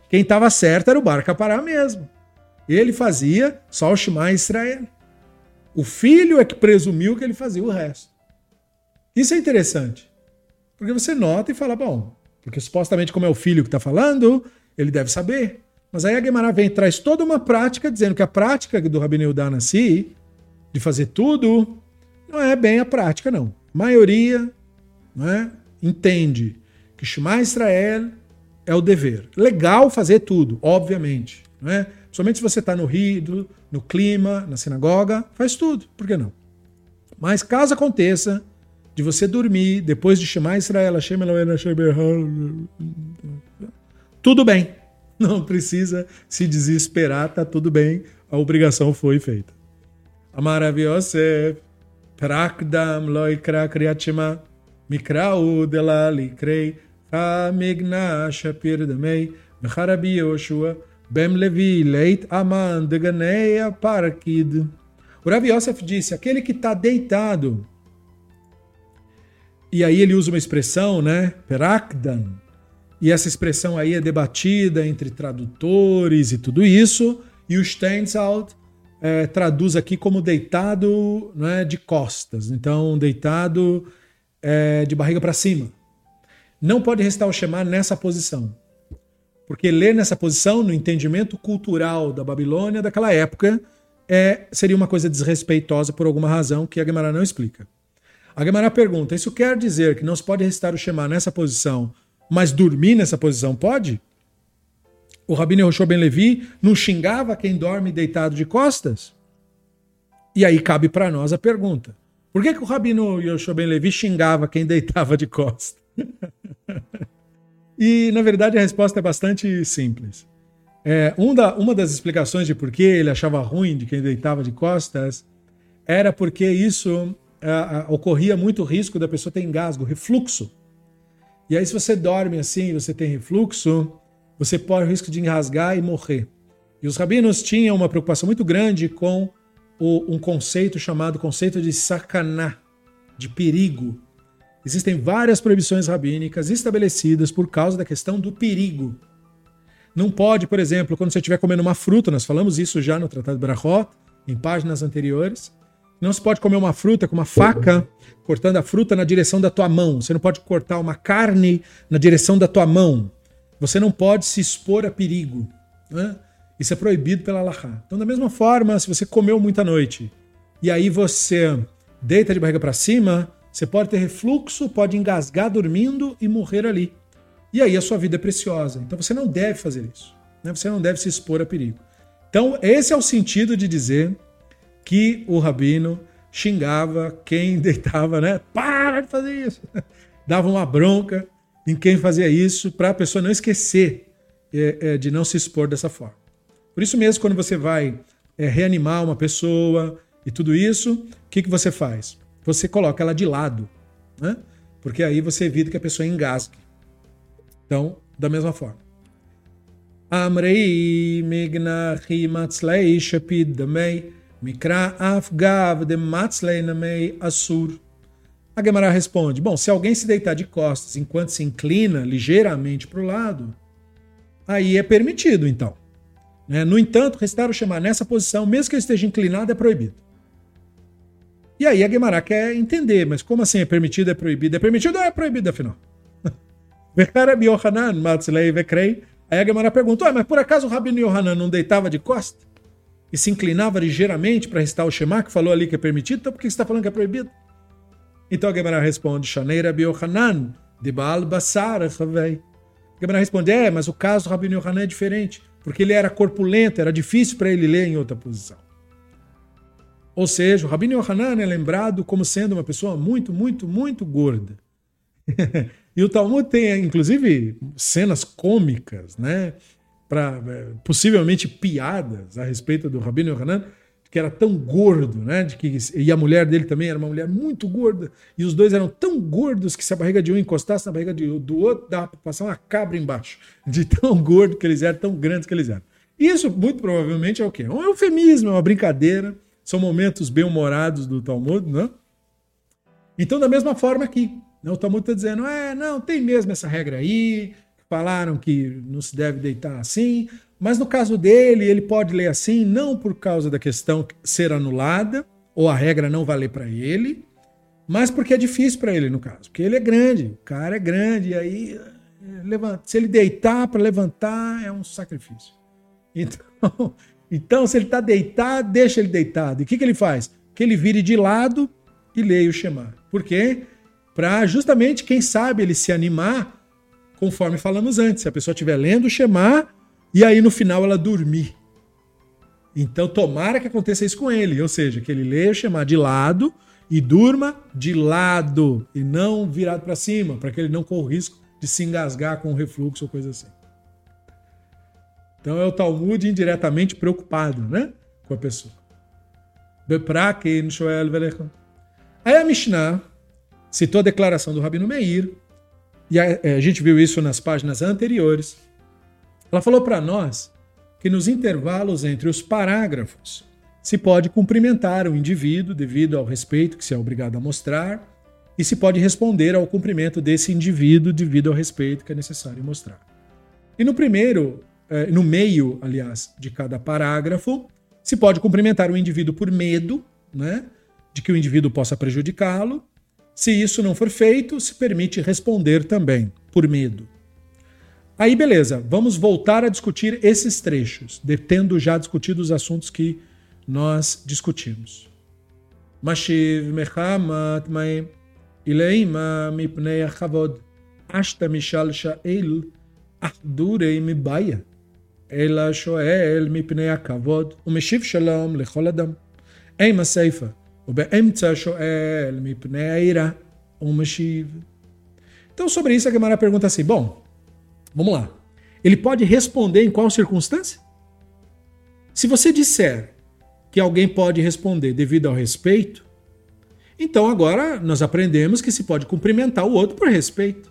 Quem estava certo era o Barca Pará mesmo. Ele fazia só o Shema Israel. O filho é que presumiu que ele fazia o resto. Isso é interessante. Porque você nota e fala, bom, porque supostamente como é o filho que está falando, ele deve saber. Mas aí a Gemara vem e traz toda uma prática dizendo que a prática do Rabino Yudá Nassi, de fazer tudo, não é bem a prática, não. A maioria é, entende que Shema Israel é o dever. Legal fazer tudo, obviamente. Não é? Somente se você está no rio, no clima, na sinagoga, faz tudo. Por que não? Mas caso aconteça de você dormir depois de chamar Israel, tudo bem. Não precisa se desesperar, tá tudo bem. A obrigação foi feita. Amarav Yosef, Prakdam loikra kriyat mikrau dela likrei, migna shapir damei, mecharabi Yoshua, Bem Levi, Leit Aman, Deganeia Parakid. O Rav Yosef disse: aquele que está deitado. E aí ele usa uma expressão, né? Perakdan. E essa expressão aí é debatida entre tradutores e tudo isso. E o Steinsaltz é, traduz aqui como deitado né, de costas. Então, deitado é, de barriga para cima. Não pode restar o Shema nessa posição. Porque ler nessa posição, no entendimento cultural da Babilônia daquela época, é, seria uma coisa desrespeitosa por alguma razão que a Gemara não explica. A Gemara pergunta: isso quer dizer que não se pode recitar o Shema nessa posição, mas dormir nessa posição pode? O Rabino Roshua Ben Levi não xingava quem dorme deitado de costas? E aí cabe para nós a pergunta: por que, que o Rabino Yoshua Ben Levi xingava quem deitava de costas? E, na verdade, a resposta é bastante simples. É, um da, uma das explicações de por que ele achava ruim de quem deitava de costas era porque isso é, ocorria muito risco da pessoa ter engasgo, refluxo. E aí, se você dorme assim, você tem refluxo, você corre o risco de engasgar e morrer. E os rabinos tinham uma preocupação muito grande com o, um conceito chamado conceito de sacaná, de perigo. Existem várias proibições rabínicas estabelecidas por causa da questão do perigo. Não pode, por exemplo, quando você estiver comendo uma fruta, nós falamos isso já no Tratado de Brachot, em páginas anteriores, não se pode comer uma fruta com uma faca cortando a fruta na direção da tua mão. Você não pode cortar uma carne na direção da tua mão. Você não pode se expor a perigo. Né? Isso é proibido pela Allahá. Então, da mesma forma, se você comeu muita noite e aí você deita de barriga para cima, você pode ter refluxo, pode engasgar dormindo e morrer ali. E aí a sua vida é preciosa. Então você não deve fazer isso. Né? Você não deve se expor a perigo. Então, esse é o sentido de dizer que o rabino xingava quem deitava, né? Para de fazer isso! Dava uma bronca em quem fazia isso para a pessoa não esquecer é, é, de não se expor dessa forma. Por isso mesmo, quando você vai é, reanimar uma pessoa e tudo isso, o que, que você faz? você coloca ela de lado, né? Porque aí você evita que a pessoa engasgue. Então, da mesma forma. Amrei migna chimatzlei shapid Mikra afgav de matzleinamei asur. A Gemara responde: Bom, se alguém se deitar de costas enquanto se inclina ligeiramente para o lado, aí é permitido, então. Né? No entanto, recitar o Shema nessa posição, mesmo que ele esteja inclinado, é proibido. E aí a Gemara quer entender, mas como assim é permitido, é proibido? É permitido ou é proibido, afinal? Aí a Gemara perguntou, mas por acaso o Rabino Yohanan não deitava de costa? E se inclinava ligeiramente para recitar o Shema, que falou ali que é permitido, então por que você está falando que é proibido? Então a Gemara responde, Shaneira Yohanan, de Baal Basar, Chavei. A Gemara responde, é, mas o caso do Rabino Yohanan é diferente, porque ele era corpulento, era difícil para ele ler em outra posição. Ou seja, o Rabino Yohanan é lembrado como sendo uma pessoa muito, muito, muito gorda. e o Talmud tem, inclusive, cenas cômicas, né? Pra, é, possivelmente piadas a respeito do Rabino Yohanan, que era tão gordo, né? De que, e a mulher dele também era uma mulher muito gorda. E os dois eram tão gordos que se a barriga de um encostasse na barriga de, do outro, dava para passar uma cabra embaixo. De tão gordo que eles eram, tão grandes que eles eram. Isso, muito provavelmente, é o quê? Um eufemismo, é uma brincadeira. São momentos bem-humorados do Talmud, né? Então, da mesma forma aqui. Né? O Talmud está dizendo, é, não, tem mesmo essa regra aí, falaram que não se deve deitar assim, mas no caso dele, ele pode ler assim, não por causa da questão ser anulada, ou a regra não valer para ele, mas porque é difícil para ele, no caso. Porque ele é grande, o cara é grande, e aí levanta, se ele deitar para levantar, é um sacrifício. Então, então se ele está deitado, deixa ele deitado. E o que, que ele faz? Que ele vire de lado e leia o Shema. Por quê? Para justamente, quem sabe, ele se animar, conforme falamos antes. Se a pessoa estiver lendo o Shema, e aí no final ela dormir. Então tomara que aconteça isso com ele, ou seja, que ele leia o Shema de lado e durma de lado e não virado para cima, para que ele não corra o risco de se engasgar com refluxo ou coisa assim. Então é o Talmud indiretamente preocupado, né, com a pessoa. Aí a Mishnah citou a declaração do Rabino Meir, e a, é, a gente viu isso nas páginas anteriores. Ela falou para nós que nos intervalos entre os parágrafos se pode cumprimentar o indivíduo devido ao respeito que se é obrigado a mostrar e se pode responder ao cumprimento desse indivíduo devido ao respeito que é necessário mostrar. E no primeiro, é, no meio, aliás, de cada parágrafo, se pode cumprimentar o indivíduo por medo, né, de que o indivíduo possa prejudicá-lo. Se isso não for feito, se permite responder também por medo. Aí, beleza, vamos voltar a discutir esses trechos, tendo já discutido os assuntos que nós discutimos. Mashiv mechamat maim ileima mipnei achavod ashta mishal sha'el ahdurei mibaya אלא שואל מפני הכבוד ומשיב שלום לכל אדם. עם הסיפא, ובאמצע שואל מפני העירה ומשיב. Então, sobre isso, a Gemara pergunta assim: bom, Vamos lá. Ele pode responder em qual circunstância? Se você disser que alguém pode responder devido ao respeito, então agora nós aprendemos que se pode cumprimentar o outro por respeito.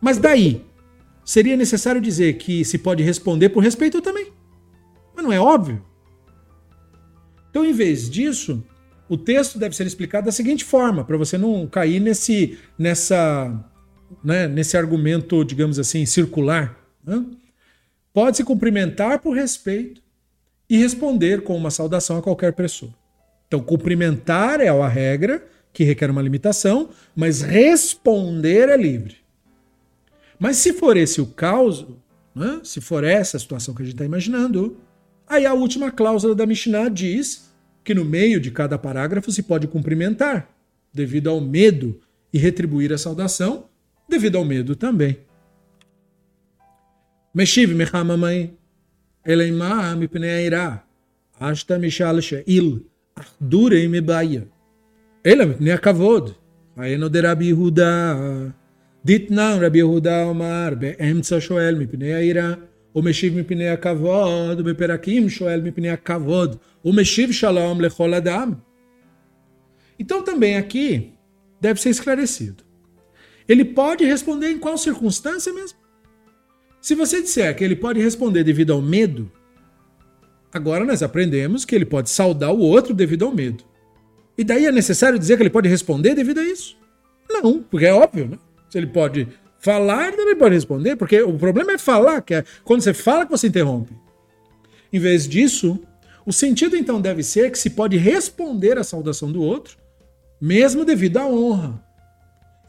Mas daí, seria necessário dizer que se pode responder por respeito também. Mas não é óbvio? Então, em vez disso, o texto deve ser explicado da seguinte forma, para você não cair nesse, nessa né, nesse argumento, digamos assim, circular, né? pode se cumprimentar por respeito e responder com uma saudação a qualquer pessoa. Então, cumprimentar é a regra, que requer uma limitação, mas responder é livre. Mas se for esse o caso, né, se for essa a situação que a gente está imaginando, aí a última cláusula da Mishnah diz que no meio de cada parágrafo se pode cumprimentar, devido ao medo e retribuir a saudação, devido ao medo também. משיב מחממי, אלא מה מפני העירה, אשתא משל שאיל, אחדורי מבעיה, אלא מפני הכבוד, היינו דרבי יהודה, דתנן רבי יהודה אומר, באמצע שואל מפני העירה, o Meshiv mipnei akavod, beperakim shoel mipnei akavod. O Meshiv shalom lechol adam. Então também aqui deve ser esclarecido. Ele pode responder em qual circunstância mesmo? Se você disser que ele pode responder devido ao medo, agora nós aprendemos que ele pode saudar o outro devido ao medo. E daí é necessário dizer que ele pode responder devido a isso? Não, porque é óbvio, né? Se ele pode falar, também pode responder, porque o problema é falar, que é quando você fala que você interrompe. Em vez disso, o sentido então deve ser que se pode responder à saudação do outro, mesmo devido à honra.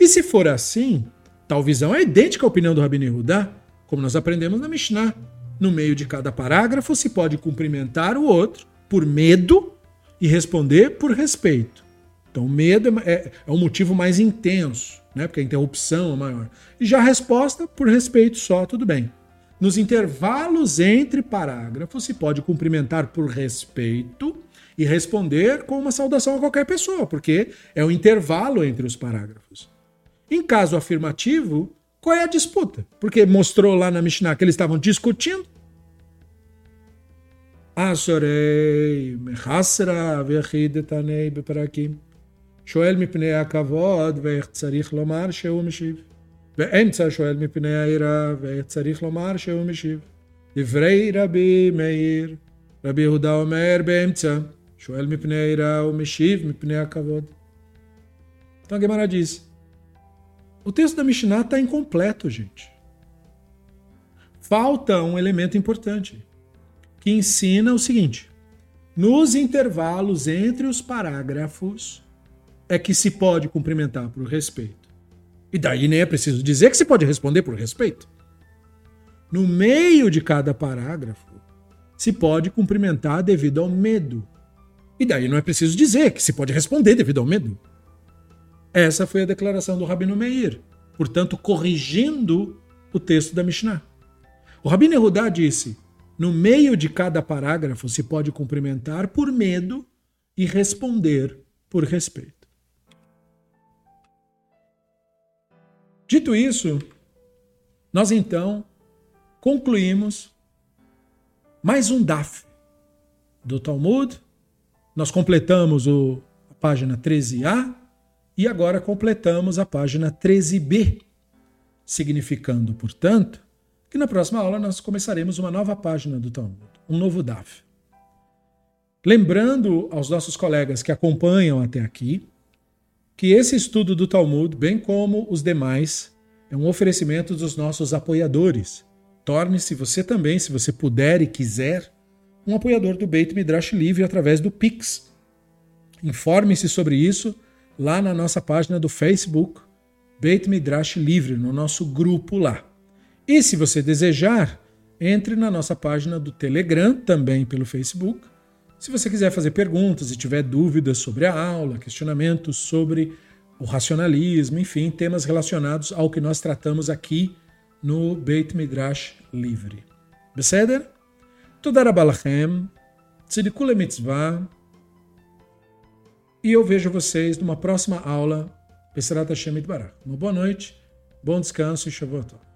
E se for assim, tal visão é idêntica à opinião do Rabino Yehuda, como nós aprendemos na Mishnah. No meio de cada parágrafo se pode cumprimentar o outro por medo e responder por respeito. Então, medo é, é, é um motivo mais intenso, né? porque a interrupção é maior. E já a resposta, por respeito só, tudo bem. Nos intervalos entre parágrafos, se pode cumprimentar por respeito e responder com uma saudação a qualquer pessoa, porque é o intervalo entre os parágrafos. Em caso afirmativo, qual é a disputa? Porque mostrou lá na Mishnah que eles estavam discutindo. Asorei, mechasra, vechidetanei beparakim. שואל מפני הכבוד ואיך צריך לומר שהוא משיב. באמצע שואל מפני היראה ואיך צריך לומר שהוא משיב. דברי רבי מאיר, רבי יהודה אומר באמצע, שואל מפני היראה ומשיב מפני הכבוד. Então a Gemara diz: o texto da Mishnah está incompleto, gente. Falta um elemento importante que ensina o seguinte: nos intervalos entre os parágrafos é que se pode cumprimentar por respeito. E daí nem é preciso dizer que se pode responder por respeito. No meio de cada parágrafo, se pode cumprimentar devido ao medo. E daí não é preciso dizer que se pode responder devido ao medo. Essa foi a declaração do Rabino Meir, portanto, corrigindo o texto da Mishnah. O Rabino Erudá disse: no meio de cada parágrafo se pode cumprimentar por medo e responder por respeito. Dito isso, nós então concluímos mais um DAF do Talmud. Nós completamos o, a página 13a e agora completamos a página 13b, significando, portanto, que na próxima aula nós começaremos uma nova página do Talmud, um novo DAF. Lembrando aos nossos colegas que acompanham até aqui que esse estudo do Talmud, bem como os demais, é um oferecimento dos nossos apoiadores. Torne-se você também, se você puder e quiser, um apoiador do Beit Midrash Livre através do Pix. Informe-se sobre isso lá na nossa página do Facebook, Beit Midrash Livre, no nosso grupo lá. E se você desejar, entre na nossa página do Telegram, também pelo Facebook, se você quiser fazer perguntas e tiver dúvidas sobre a aula, questionamentos sobre o racionalismo, enfim, temas relacionados ao que nós tratamos aqui no Beit Midrash Livre. Beseder? Tudarabalachem, Tzidikule Mitzvah, e eu vejo vocês numa próxima aula, Pesrat Hashem Barach. Uma boa noite, bom descanso e Shavuot.